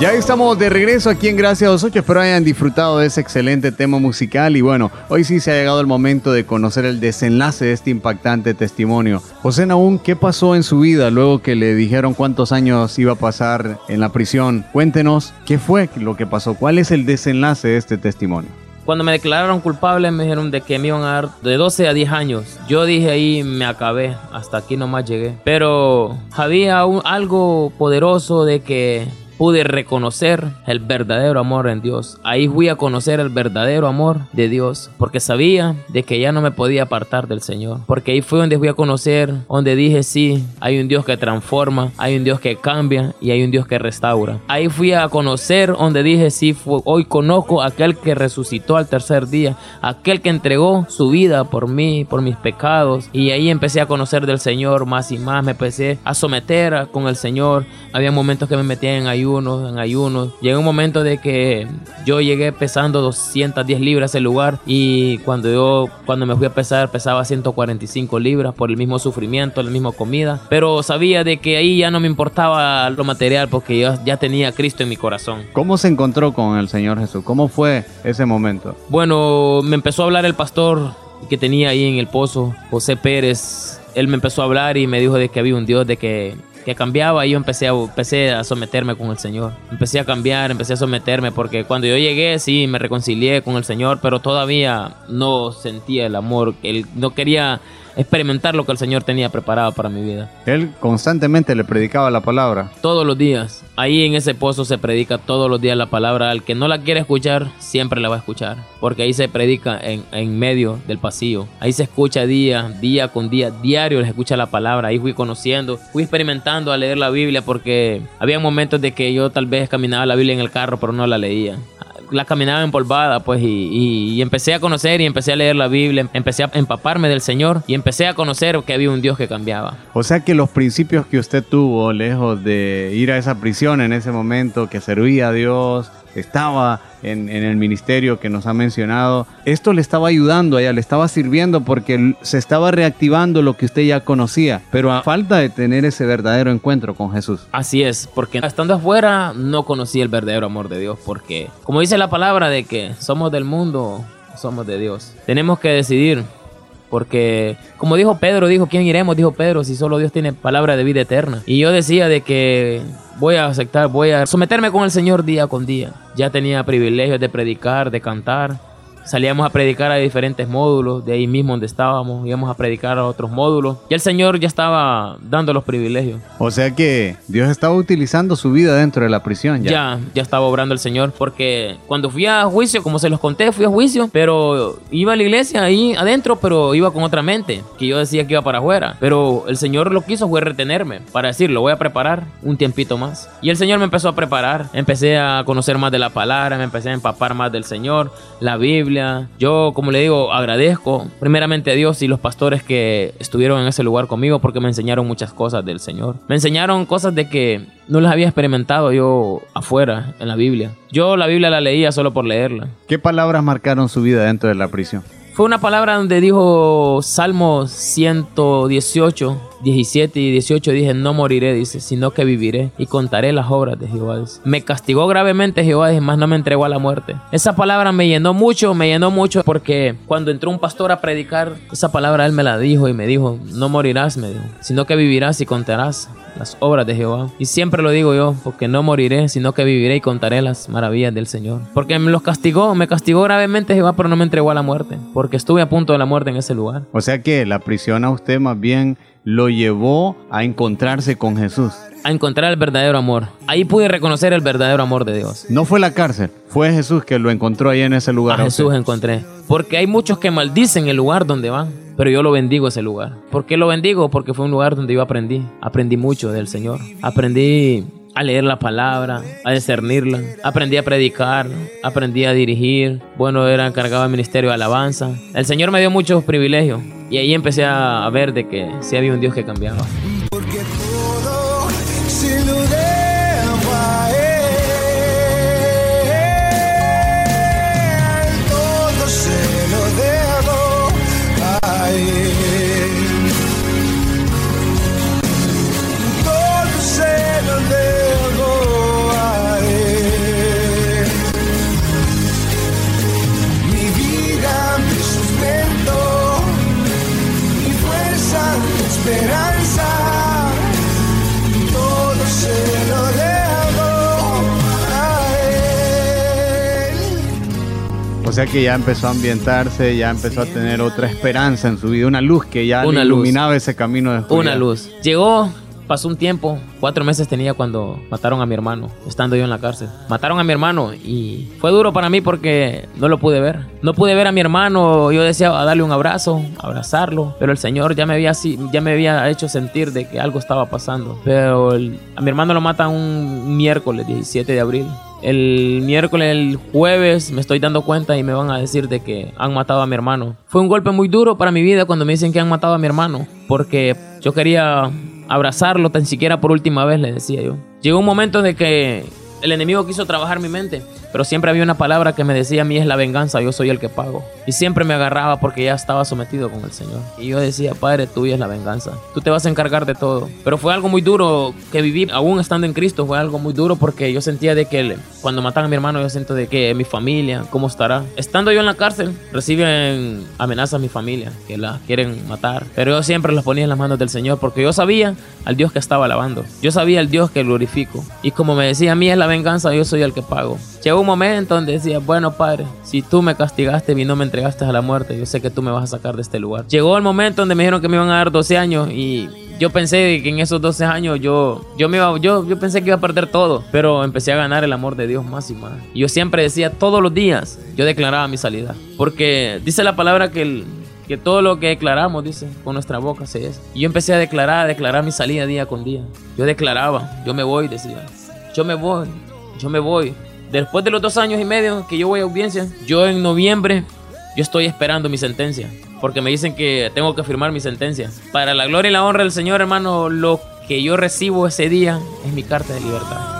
Ya estamos de regreso aquí en Gracia 28. Espero hayan disfrutado de ese excelente tema musical. Y bueno, hoy sí se ha llegado el momento de conocer el desenlace de este impactante testimonio. José Naún, ¿qué pasó en su vida luego que le dijeron cuántos años iba a pasar en la prisión? Cuéntenos qué fue lo que pasó. ¿Cuál es el desenlace de este testimonio? Cuando me declararon culpable me dijeron de que me iban a dar de 12 a 10 años. Yo dije ahí me acabé, hasta aquí nomás llegué. Pero había algo poderoso de que pude reconocer el verdadero amor en Dios. Ahí fui a conocer el verdadero amor de Dios, porque sabía de que ya no me podía apartar del Señor. Porque ahí fue donde fui a conocer, donde dije sí, hay un Dios que transforma, hay un Dios que cambia y hay un Dios que restaura. Ahí fui a conocer donde dije sí, fue- hoy conozco a aquel que resucitó al tercer día, aquel que entregó su vida por mí, por mis pecados. Y ahí empecé a conocer del Señor más y más, me empecé a someter con el Señor. Había momentos que me metía en ayunos, en ayunos. Llegó un momento de que yo llegué pesando 210 libras el lugar y cuando yo cuando me fui a pesar pesaba 145 libras por el mismo sufrimiento, la misma comida, pero sabía de que ahí ya no me importaba lo material porque yo ya tenía a Cristo en mi corazón. ¿Cómo se encontró con el Señor Jesús? ¿Cómo fue ese momento? Bueno, me empezó a hablar el pastor que tenía ahí en el pozo, José Pérez. Él me empezó a hablar y me dijo de que había un Dios, de que, que cambiaba y yo empecé a, empecé a someterme con el Señor. Empecé a cambiar, empecé a someterme porque cuando yo llegué sí me reconcilié con el Señor, pero todavía no sentía el amor. Él no quería experimentar lo que el Señor tenía preparado para mi vida. Él constantemente le predicaba la palabra. Todos los días. Ahí en ese pozo se predica todos los días la palabra. Al que no la quiere escuchar, siempre la va a escuchar. Porque ahí se predica en, en medio del pasillo. Ahí se escucha día, día con día, diario se escucha la palabra. Ahí fui conociendo, fui experimentando a leer la Biblia porque había momentos de que yo tal vez caminaba la Biblia en el carro, pero no la leía la caminaba empolvada, pues, y, empecé a conocer y empecé a leer la Biblia, empecé a empaparme del Señor y empecé a conocer que había un Dios que cambiaba. O sea que los principios que usted tuvo, lejos de ir a esa prisión en ese momento, que servía a Dios, estaba en, el ministerio que nos ha mencionado, esto le estaba ayudando a ella, le estaba sirviendo porque se estaba reactivando lo que usted ya conocía, pero a falta de tener ese verdadero encuentro con Jesús. Así es, porque estando afuera no conocí el verdadero amor de Dios, porque como dice la palabra de que somos del mundo, somos de Dios. Tenemos que decidir, porque como dijo Pedro, dijo, ¿quién iremos? Dijo Pedro, si solo Dios tiene palabra de vida eterna. Y yo decía de que voy a aceptar, voy a someterme con el Señor día con día. Ya tenía privilegios de predicar, de cantar. Salíamos a predicar a diferentes módulos, de ahí mismo donde estábamos, íbamos a predicar a otros módulos. Y el Señor ya estaba dando los privilegios. O sea que Dios estaba utilizando su vida dentro de la prisión ya. Ya, ya estaba obrando el Señor, porque cuando fui a juicio, como se los conté, fui a juicio, pero iba a la iglesia ahí adentro, pero iba con otra mente, que yo decía que iba para afuera. Pero el Señor lo quiso fue retenerme, para decir, lo voy a preparar un tiempito más. Y el Señor me empezó a preparar, empecé a conocer más de la palabra, me empecé a empapar más del Señor, la Biblia, Yo, como le digo, agradezco primeramente a Dios y los pastores que estuvieron en ese lugar conmigo porque me enseñaron muchas cosas del Señor. Me enseñaron cosas de que no las había experimentado yo afuera en la Biblia. Yo la Biblia la leía solo por leerla. ¿Qué palabras marcaron su vida dentro de la prisión? Fue una palabra donde dijo Salmo 118, 17 y 18, dije, no moriré, dice, sino que viviré y contaré las obras de Jehová. Me castigó gravemente Jehová, dice, más no me entregó a la muerte. Esa palabra me llenó mucho, me llenó mucho porque cuando entró un pastor a predicar, esa palabra él me la dijo y me dijo, no morirás, me sino que vivirás y contarás las obras de Jehová. Y siempre lo digo yo, porque no moriré, sino que viviré y contaré las maravillas del Señor. Porque me los castigó, me castigó gravemente Jehová, pero no me entregó a la muerte, porque estuve a punto de la muerte en ese lugar. O sea que la prisión a usted más bien lo llevó a encontrarse con Jesús. A encontrar el verdadero amor. Ahí pude reconocer el verdadero amor de Dios. No fue la cárcel, fue Jesús que lo encontró ahí en ese lugar. A a usted. Jesús encontré. Porque hay muchos que maldicen el lugar donde van, pero yo lo bendigo ese lugar. ¿Por qué lo bendigo? Porque fue un lugar donde yo aprendí. Aprendí mucho del Señor. Aprendí a leer la palabra, a discernirla. Aprendí a predicar, aprendí a dirigir. Bueno, era encargado del ministerio de alabanza. El Señor me dio muchos privilegios y ahí empecé a ver de que sí había un Dios que cambiaba. Que ya empezó a ambientarse, ya empezó a tener otra esperanza en su vida, una luz que ya Una le iluminaba ese camino de. Una luz. Llegó, pasó un tiempo, cuatro meses tenía cuando mataron a mi hermano, estando yo en la cárcel. Mataron a mi hermano y fue duro para mí porque no lo pude ver. No pude ver a mi hermano, yo deseaba darle un abrazo, abrazarlo, pero el Señor ya me había, ya me había hecho sentir de que algo estaba pasando. Pero el- a mi hermano lo matan un miércoles 17 de abril. El miércoles, el jueves, me estoy dando cuenta y me van a decir de que han matado a mi hermano. Fue un golpe muy duro para mi vida cuando me dicen que han matado a mi hermano, porque yo quería abrazarlo tan siquiera por última vez, le decía yo. Llegó un momento de que el enemigo quiso trabajar mi mente, pero siempre había una palabra que me decía a mí es la venganza, yo soy el que pago. Y siempre me agarraba porque ya estaba sometido con el Señor. Y yo decía, Padre, tuya es la venganza. Tú te vas a encargar de todo. Pero fue algo muy duro que viví aún estando en Cristo, fue algo muy duro porque yo sentía de que cuando matan a mi hermano, yo siento de que mi familia, ¿cómo estará? Estando yo en la cárcel, reciben amenazas mi familia, que la quieren matar. Pero yo siempre las ponía en las manos del Señor porque yo sabía al Dios que estaba alabando. Yo sabía al Dios que glorifico. Y como me decía, a mí es la venganza, yo soy el que pago. Llegó un momento donde decía, bueno, Padre, si tú me castigaste y no me entregaste a la muerte, yo sé que tú me vas a sacar de este lugar. Llegó el momento donde me dijeron que me iban a dar 12 años y yo pensé que en esos 12 años yo, yo, me iba, yo, yo pensé que iba a perder todo, pero empecé a ganar el amor de Dios más y más. Y yo siempre decía, todos los días, yo declaraba mi salida. Porque dice la palabra que, el- que todo lo que declaramos, dice, con nuestra boca se es. Y yo empecé a declarar, a declarar mi salida día con día. Yo declaraba, yo me voy, decía. Yo me voy, yo me voy. Después de los dos años y medio que yo voy a audiencia, yo en noviembre, yo estoy esperando mi sentencia. Porque me dicen que tengo que firmar mi sentencia. Para la gloria y la honra del Señor, hermano, lo que yo recibo ese día es mi carta de libertad.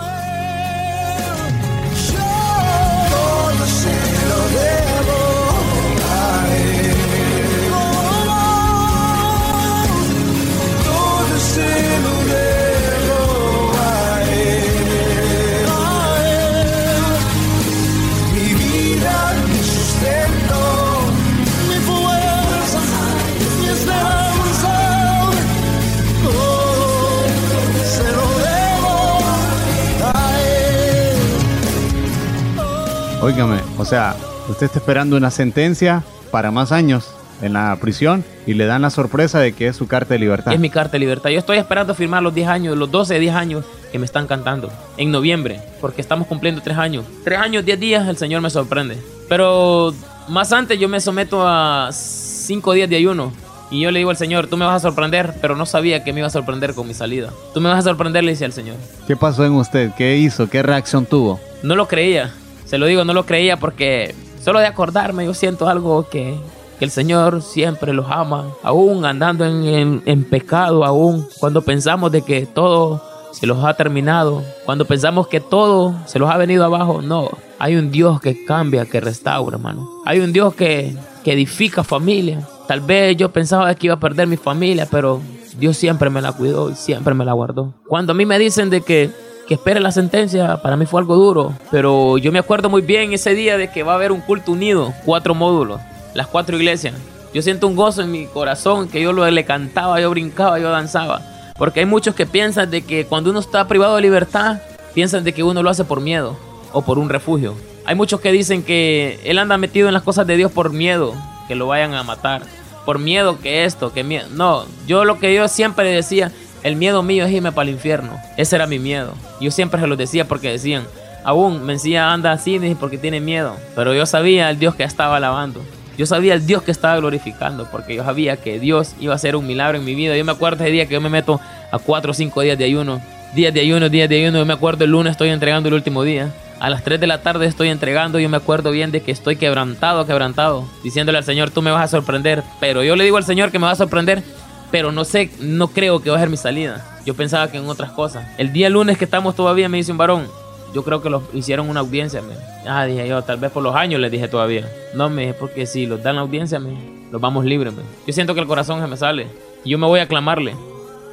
Óigame, o sea, usted está esperando una sentencia para más años en la prisión y le dan la sorpresa de que es su carta de libertad. Es mi carta de libertad. Yo estoy esperando firmar los 10 años, los 12, 10 años que me están cantando en noviembre, porque estamos cumpliendo 3 años. 3 años, 10 días, el Señor me sorprende. Pero más antes yo me someto a 5 días de ayuno. Y yo le digo al Señor, tú me vas a sorprender, pero no sabía que me iba a sorprender con mi salida. Tú me vas a sorprender, le dice al Señor. ¿Qué pasó en usted? ¿Qué hizo? ¿Qué reacción tuvo? No lo creía. Se lo digo, no lo creía porque solo de acordarme yo siento algo que, que el Señor siempre los ama, aún andando en, en- pecado, aún cuando pensamos de que todo se los ha terminado, cuando pensamos que todo se los ha venido abajo, no, hay un Dios que cambia, que restaura, hermano. Hay un Dios que, que edifica familia. Tal vez yo pensaba que iba a perder mi familia, pero Dios siempre me la cuidó y siempre me la guardó. Cuando a mí me dicen de que, que espere la sentencia, para mí fue algo duro, pero yo me acuerdo muy bien ese día de que va a haber un culto unido, cuatro módulos, las cuatro iglesias. Yo siento un gozo en mi corazón que yo lo, le cantaba, yo brincaba, yo danzaba. Porque hay muchos que piensan de que cuando uno está privado de libertad, piensan de que uno lo hace por miedo o por un refugio. Hay muchos que dicen que él anda metido en las cosas de Dios por miedo, que lo vayan a matar. Por miedo que esto, que miedo. No, yo lo que yo siempre decía, el miedo mío es irme para el infierno. Ese era mi miedo. Yo siempre se lo decía porque decían, aún me decía anda así porque tiene miedo. Pero yo sabía el Dios que estaba alabando. Yo sabía el Dios que estaba glorificando porque yo sabía que Dios iba a hacer un milagro en mi vida. Yo me acuerdo ese día que yo me meto a cuatro o cinco días de ayuno. Días de ayuno, días de ayuno. Yo me acuerdo el lunes estoy entregando el último día. A las 3 de la tarde estoy entregando. Yo me acuerdo bien de que estoy quebrantado, quebrantado. Diciéndole al Señor, tú me vas a sorprender. Pero yo le digo al Señor que me va a sorprender. Pero no sé, no creo que va a ser mi salida. Yo pensaba que en otras cosas. El día lunes que estamos todavía me dice un varón, yo creo que los hicieron una audiencia. Me. Ah, dije yo, tal vez por los años les dije todavía. No, me dije, porque si los dan la audiencia, me, los vamos libres. me. Yo siento que el corazón se me sale. Y yo me voy a clamarle.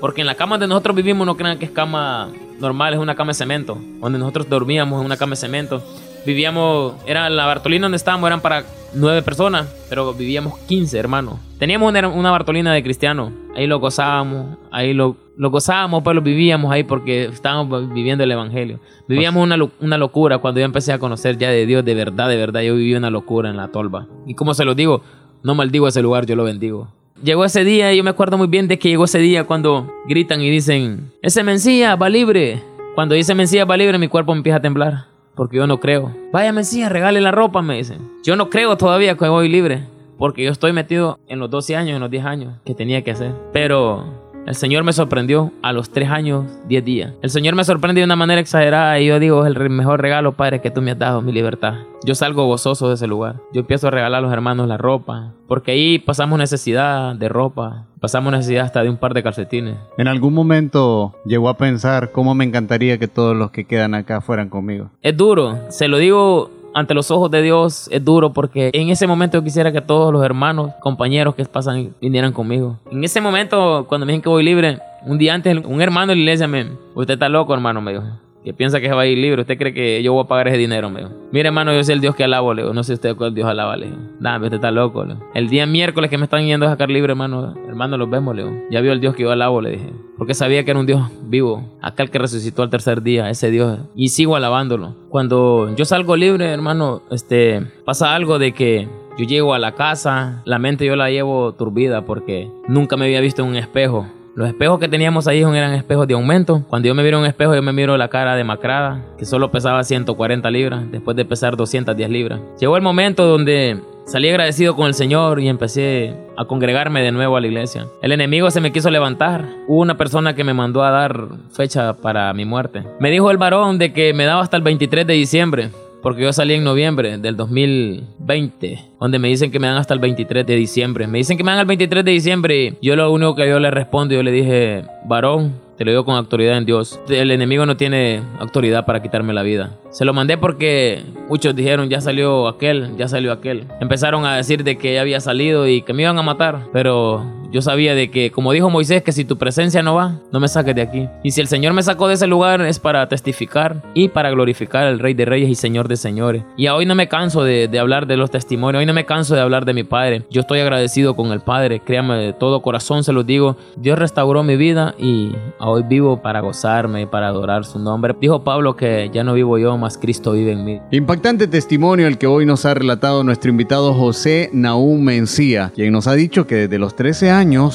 Porque en la cama donde nosotros vivimos no crean que es cama normal, es una cama de cemento. Donde nosotros dormíamos en una cama de cemento. Vivíamos, era la Bartolina donde estábamos, eran para nueve personas, pero vivíamos 15, hermano. Teníamos una, una Bartolina de cristiano. Ahí lo gozábamos, ahí lo, lo gozábamos, pues lo vivíamos ahí porque estábamos viviendo el evangelio. Vivíamos una, una locura cuando yo empecé a conocer ya de Dios, de verdad, de verdad. Yo viví una locura en la tolva. Y como se lo digo, no maldigo ese lugar, yo lo bendigo. Llegó ese día y yo me acuerdo muy bien de que llegó ese día cuando gritan y dicen, ese Mencía va libre. Cuando dice Mencía va libre, mi cuerpo empieza a temblar. Porque yo no creo. Vaya Mencía, regale la ropa, me dicen. Yo no creo todavía que voy libre. Porque yo estoy metido en los 12 años, en los 10 años que tenía que hacer. Pero el Señor me sorprendió a los 3 años, 10 días. El Señor me sorprendió de una manera exagerada y yo digo, es el mejor regalo, Padre, que tú me has dado, mi libertad. Yo salgo gozoso de ese lugar. Yo empiezo a regalar a los hermanos la ropa. Porque ahí pasamos necesidad de ropa. Pasamos necesidad hasta de un par de calcetines. En algún momento llegó a pensar cómo me encantaría que todos los que quedan acá fueran conmigo. Es duro, se lo digo ante los ojos de Dios, es duro porque en ese momento yo quisiera que todos los hermanos, compañeros que pasan vinieran conmigo. En ese momento, cuando me dijeron que voy libre, un día antes, un hermano de la iglesia me usted está loco, hermano, me dijo. Que piensa que se va a ir libre. ¿Usted cree que yo voy a pagar ese dinero? Mire, hermano, yo soy el Dios que alabo, le. No sé usted cuál Dios alaba, le digo. Dame, usted está loco. El día miércoles que me están yendo a sacar libre, hermano, hermano, los vemos, le. Ya vio el Dios que yo alabo, le dije. Porque sabía que era un Dios vivo. Aquel que resucitó al tercer día, ese Dios. Y sigo alabándolo. Cuando yo salgo libre, hermano, este, pasa algo de que yo llego a la casa, la mente yo la llevo turbida porque nunca me había visto en un espejo. Los espejos que teníamos ahí eran espejos de aumento. Cuando yo me miro en un espejo, yo me miro la cara demacrada, que solo pesaba 140 libras, después de pesar 210 libras. Llegó el momento donde salí agradecido con el Señor y empecé a congregarme de nuevo a la iglesia. El enemigo se me quiso levantar. Hubo una persona que me mandó a dar fecha para mi muerte. Me dijo el varón de que me daba hasta el 23 de diciembre. Porque yo salí en noviembre del 2020, donde me dicen que me dan hasta el 23 de diciembre. Me dicen que me dan el 23 de diciembre. Yo lo único que yo le respondo, yo le dije, varón, te lo digo con autoridad en Dios. El enemigo no tiene autoridad para quitarme la vida. Se lo mandé porque muchos dijeron, ya salió aquel, ya salió aquel. Empezaron a decir de que ya había salido y que me iban a matar. Pero yo sabía de que, como dijo Moisés, que si tu presencia no va, no me saques de aquí. Y si el Señor me sacó de ese lugar es para testificar y para glorificar al Rey de Reyes y Señor de Señores. Y hoy no me canso de, de hablar de los testimonios, hoy no me canso de hablar de mi Padre. Yo estoy agradecido con el Padre, créame de todo corazón, se los digo. Dios restauró mi vida y hoy vivo para gozarme y para adorar su nombre. Dijo Pablo que ya no vivo yo, más Cristo vive en mí. Impactante testimonio el que hoy nos ha relatado nuestro invitado José Naúm Mencía, quien nos ha dicho que desde los 13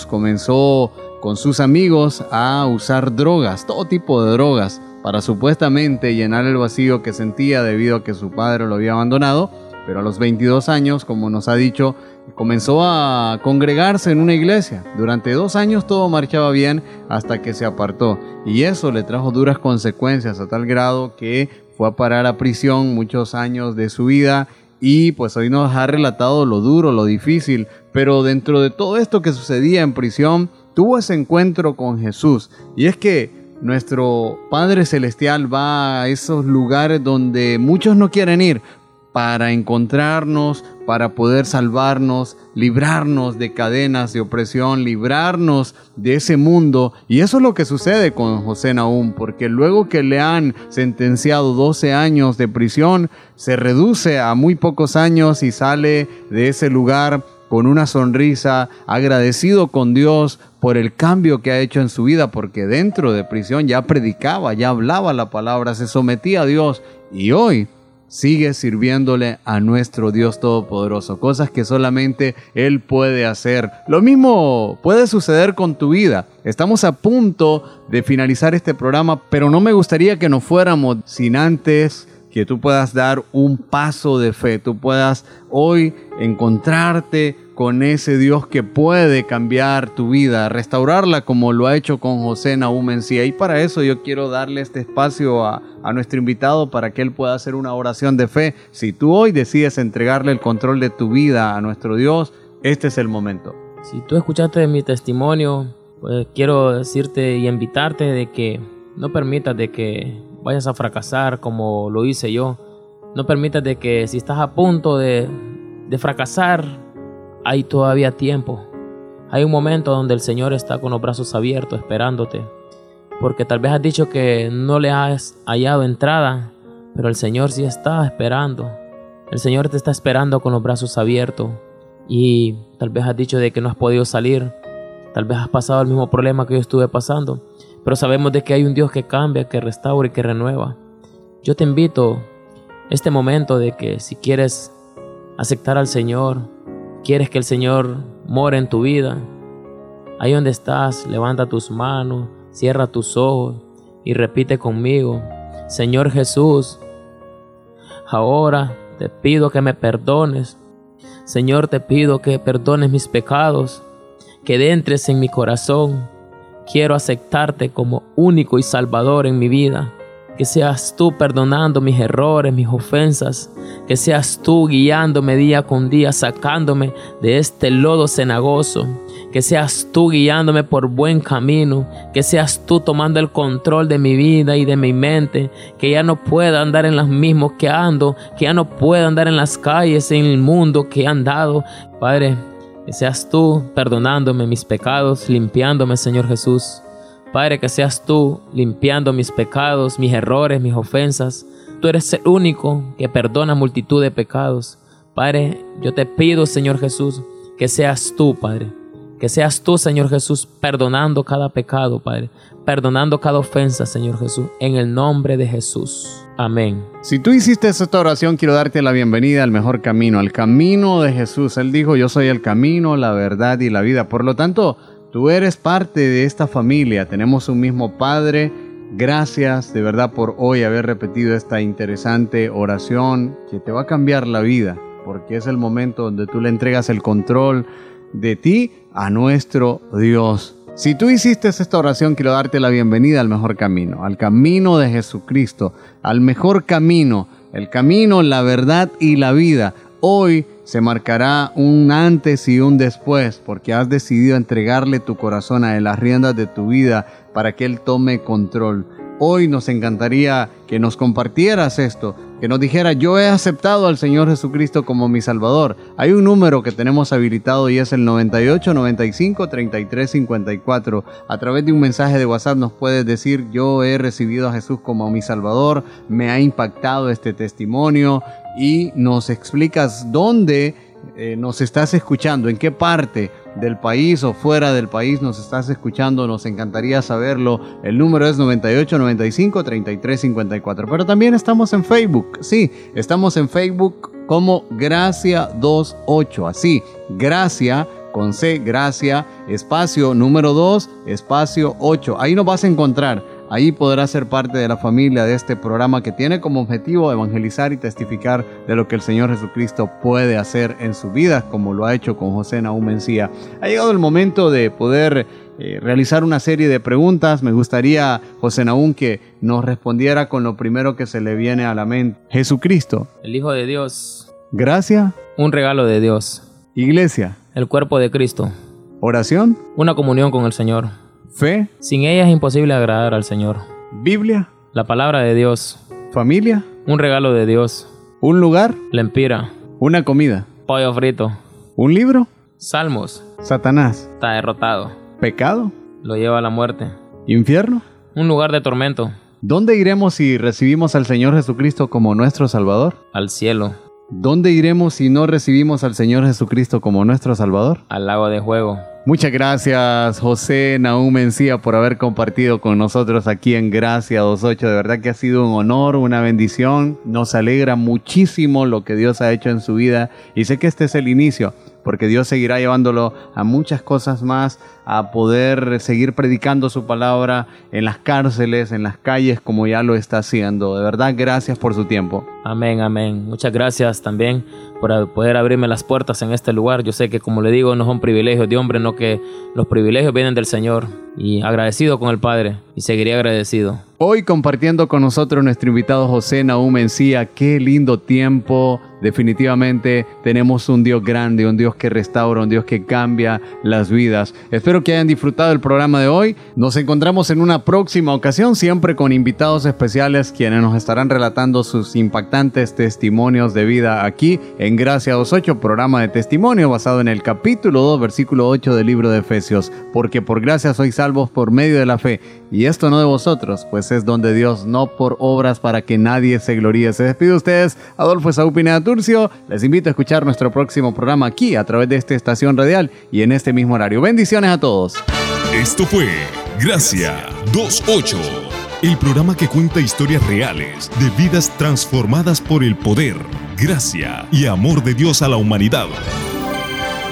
comenzó con sus amigos a usar drogas, todo tipo de drogas, para supuestamente llenar el vacío que sentía debido a que su padre lo había abandonado, pero a los 22 años, como nos ha dicho, comenzó a congregarse en una iglesia. Durante dos años todo marchaba bien hasta que se apartó y eso le trajo duras consecuencias a tal grado que fue a parar a prisión muchos años de su vida y pues hoy nos ha relatado lo duro, lo difícil, pero dentro de todo esto que sucedía en prisión, tuvo ese encuentro con Jesús. Y es que nuestro Padre Celestial va a esos lugares donde muchos no quieren ir para encontrarnos, para poder salvarnos, librarnos de cadenas de opresión, librarnos de ese mundo. Y eso es lo que sucede con José Naúm, porque luego que le han sentenciado 12 años de prisión, se reduce a muy pocos años y sale de ese lugar con una sonrisa, agradecido con Dios por el cambio que ha hecho en su vida, porque dentro de prisión ya predicaba, ya hablaba la palabra, se sometía a Dios y hoy sigue sirviéndole a nuestro Dios Todopoderoso, cosas que solamente Él puede hacer. Lo mismo puede suceder con tu vida. Estamos a punto de finalizar este programa, pero no me gustaría que nos fuéramos sin antes que tú puedas dar un paso de fe, tú puedas hoy encontrarte con ese Dios que puede cambiar tu vida, restaurarla como lo ha hecho con José Nahum en sí. Y para eso yo quiero darle este espacio a, a, nuestro invitado para que él pueda hacer una oración de fe. Si tú hoy decides entregarle el control de tu vida a nuestro Dios, este es el momento. Si tú escuchaste mi testimonio, pues quiero decirte y invitarte de que no permitas de que vayas a fracasar como lo hice yo. No permitas de que si estás a punto de, de fracasar, hay todavía tiempo. Hay un momento donde el Señor está con los brazos abiertos esperándote. Porque tal vez has dicho que no le has hallado entrada, pero el Señor sí está esperando. El Señor te está esperando con los brazos abiertos. Y tal vez has dicho de que no has podido salir. Tal vez has pasado el mismo problema que yo estuve pasando. Pero sabemos de que hay un Dios que cambia, que restaura y que renueva. Yo te invito este momento de que si quieres aceptar al Señor, quieres que el Señor more en tu vida, ahí donde estás, levanta tus manos, cierra tus ojos y repite conmigo, Señor Jesús, ahora te pido que me perdones. Señor, te pido que perdones mis pecados, que entres en mi corazón. Quiero aceptarte como único y salvador en mi vida que seas tú perdonando mis errores, mis ofensas, que seas tú guiándome día con día, sacándome de este lodo cenagoso, que seas tú guiándome por buen camino, que seas tú tomando el control de mi vida y de mi mente, que ya no pueda andar en los mismos que ando, que ya no pueda andar en las calles, en el mundo que he andado. Padre, que seas tú perdonándome mis pecados, limpiándome, Señor Jesús. Padre, que seas tú limpiando mis pecados, mis errores, mis ofensas. Tú eres el único que perdona multitud de pecados. Padre, yo te pido, Señor Jesús, que seas tú, Padre. Que seas tú, Señor Jesús, perdonando cada pecado, Padre. Perdonando cada ofensa, Señor Jesús. En el nombre de Jesús. Amén. Si tú hiciste esta oración, quiero darte la bienvenida al mejor camino, al camino de Jesús. Él dijo, yo soy el camino, la verdad y la vida. Por lo tanto, Tú eres parte de esta familia, tenemos un mismo Padre. Gracias de verdad por hoy haber repetido esta interesante oración que te va a cambiar la vida, porque es el momento donde tú le entregas el control de ti a nuestro Dios. Si tú hiciste esta oración, quiero darte la bienvenida al mejor camino, al camino de Jesucristo, al mejor camino, el camino, la verdad y la vida. Hoy se marcará un antes y un después porque has decidido entregarle tu corazón a las riendas de tu vida para que él tome control. Hoy nos encantaría que nos compartieras esto, que nos dijera, yo he aceptado al Señor Jesucristo como mi Salvador. Hay un número que tenemos habilitado y es el 98 95 33 54. A través de un mensaje de WhatsApp nos puedes decir, yo he recibido a Jesús como mi Salvador, me ha impactado este testimonio y nos explicas dónde eh, nos estás escuchando, en qué parte del país o fuera del país nos estás escuchando, nos encantaría saberlo. El número es 98 95 33 54. Pero también estamos en Facebook. Sí, estamos en Facebook como Gracia 28. Así, Gracia con C, Gracia, espacio número 2, espacio 8. Ahí nos vas a encontrar. Ahí podrás ser parte de la familia de este programa que tiene como objetivo evangelizar y testificar de lo que el Señor Jesucristo puede hacer en su vida, como lo ha hecho con José Naúm Mencía. Ha llegado el momento de poder eh, realizar una serie de preguntas. Me gustaría, José Naúm, que nos respondiera con lo primero que se le viene a la mente. Jesucristo. El Hijo de Dios Gracia, Un regalo de Dios. iglesia, El cuerpo de Cristo. oración, Una comunión con el Señor. Fe, Sin ella es imposible agradar al Señor. Biblia, La palabra de Dios. familia, Un regalo de Dios. un lugar, Lempira. una comida, Pollo frito. un libro, Salmos. Satanás, Está derrotado. pecado, Lo lleva a la muerte. infierno. Un lugar de tormento. ¿Dónde iremos si recibimos al Señor Jesucristo como nuestro Salvador? Al cielo. ¿Dónde iremos si no recibimos al Señor Jesucristo como nuestro Salvador? Al lago de juego. Muchas gracias José Naúm Mencía por haber compartido con nosotros aquí en Gracia 28. De verdad que ha sido un honor, una bendición. Nos alegra muchísimo lo que Dios ha hecho en su vida y sé que este es el inicio porque Dios seguirá llevándolo a muchas cosas más, a poder seguir predicando su palabra en las cárceles, en las calles como ya lo está haciendo. De verdad, gracias por su tiempo. Amén, amén. Muchas gracias también por poder abrirme las puertas en este lugar. Yo sé que como le digo, no son privilegios de hombre, no que los privilegios vienen del Señor. Y agradecido con el Padre y seguiré agradecido. Hoy compartiendo con nosotros nuestro invitado José Naúm Mencía, qué lindo tiempo. Definitivamente tenemos un Dios grande, un Dios que restaura, un Dios que cambia las vidas. Espero que hayan disfrutado el programa de hoy. Nos encontramos en una próxima ocasión, siempre con invitados especiales quienes nos estarán relatando sus impactantes testimonios de vida aquí en Gracia 28, programa de testimonio basado en el capítulo 2, versículo 8 del libro de Efesios. Porque por gracia sois salvos por medio de la fe. Y esto no de vosotros, pues es donde Dios, no por obras para que nadie se gloríe. Se despide de ustedes, Adolfo Saúl Pineda Turcio. Les invito a escuchar nuestro próximo programa aquí a través de esta estación radial y en este mismo horario. Bendiciones a Esto fue Gracia 28, el programa que cuenta historias reales de vidas transformadas por el poder, gracia y amor de Dios a la humanidad.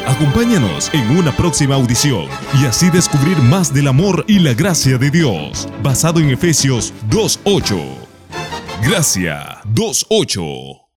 Acompáñanos en una próxima audición y así descubrir más del amor y la gracia de Dios, basado en Efesios 2.8. Gracia 2.8.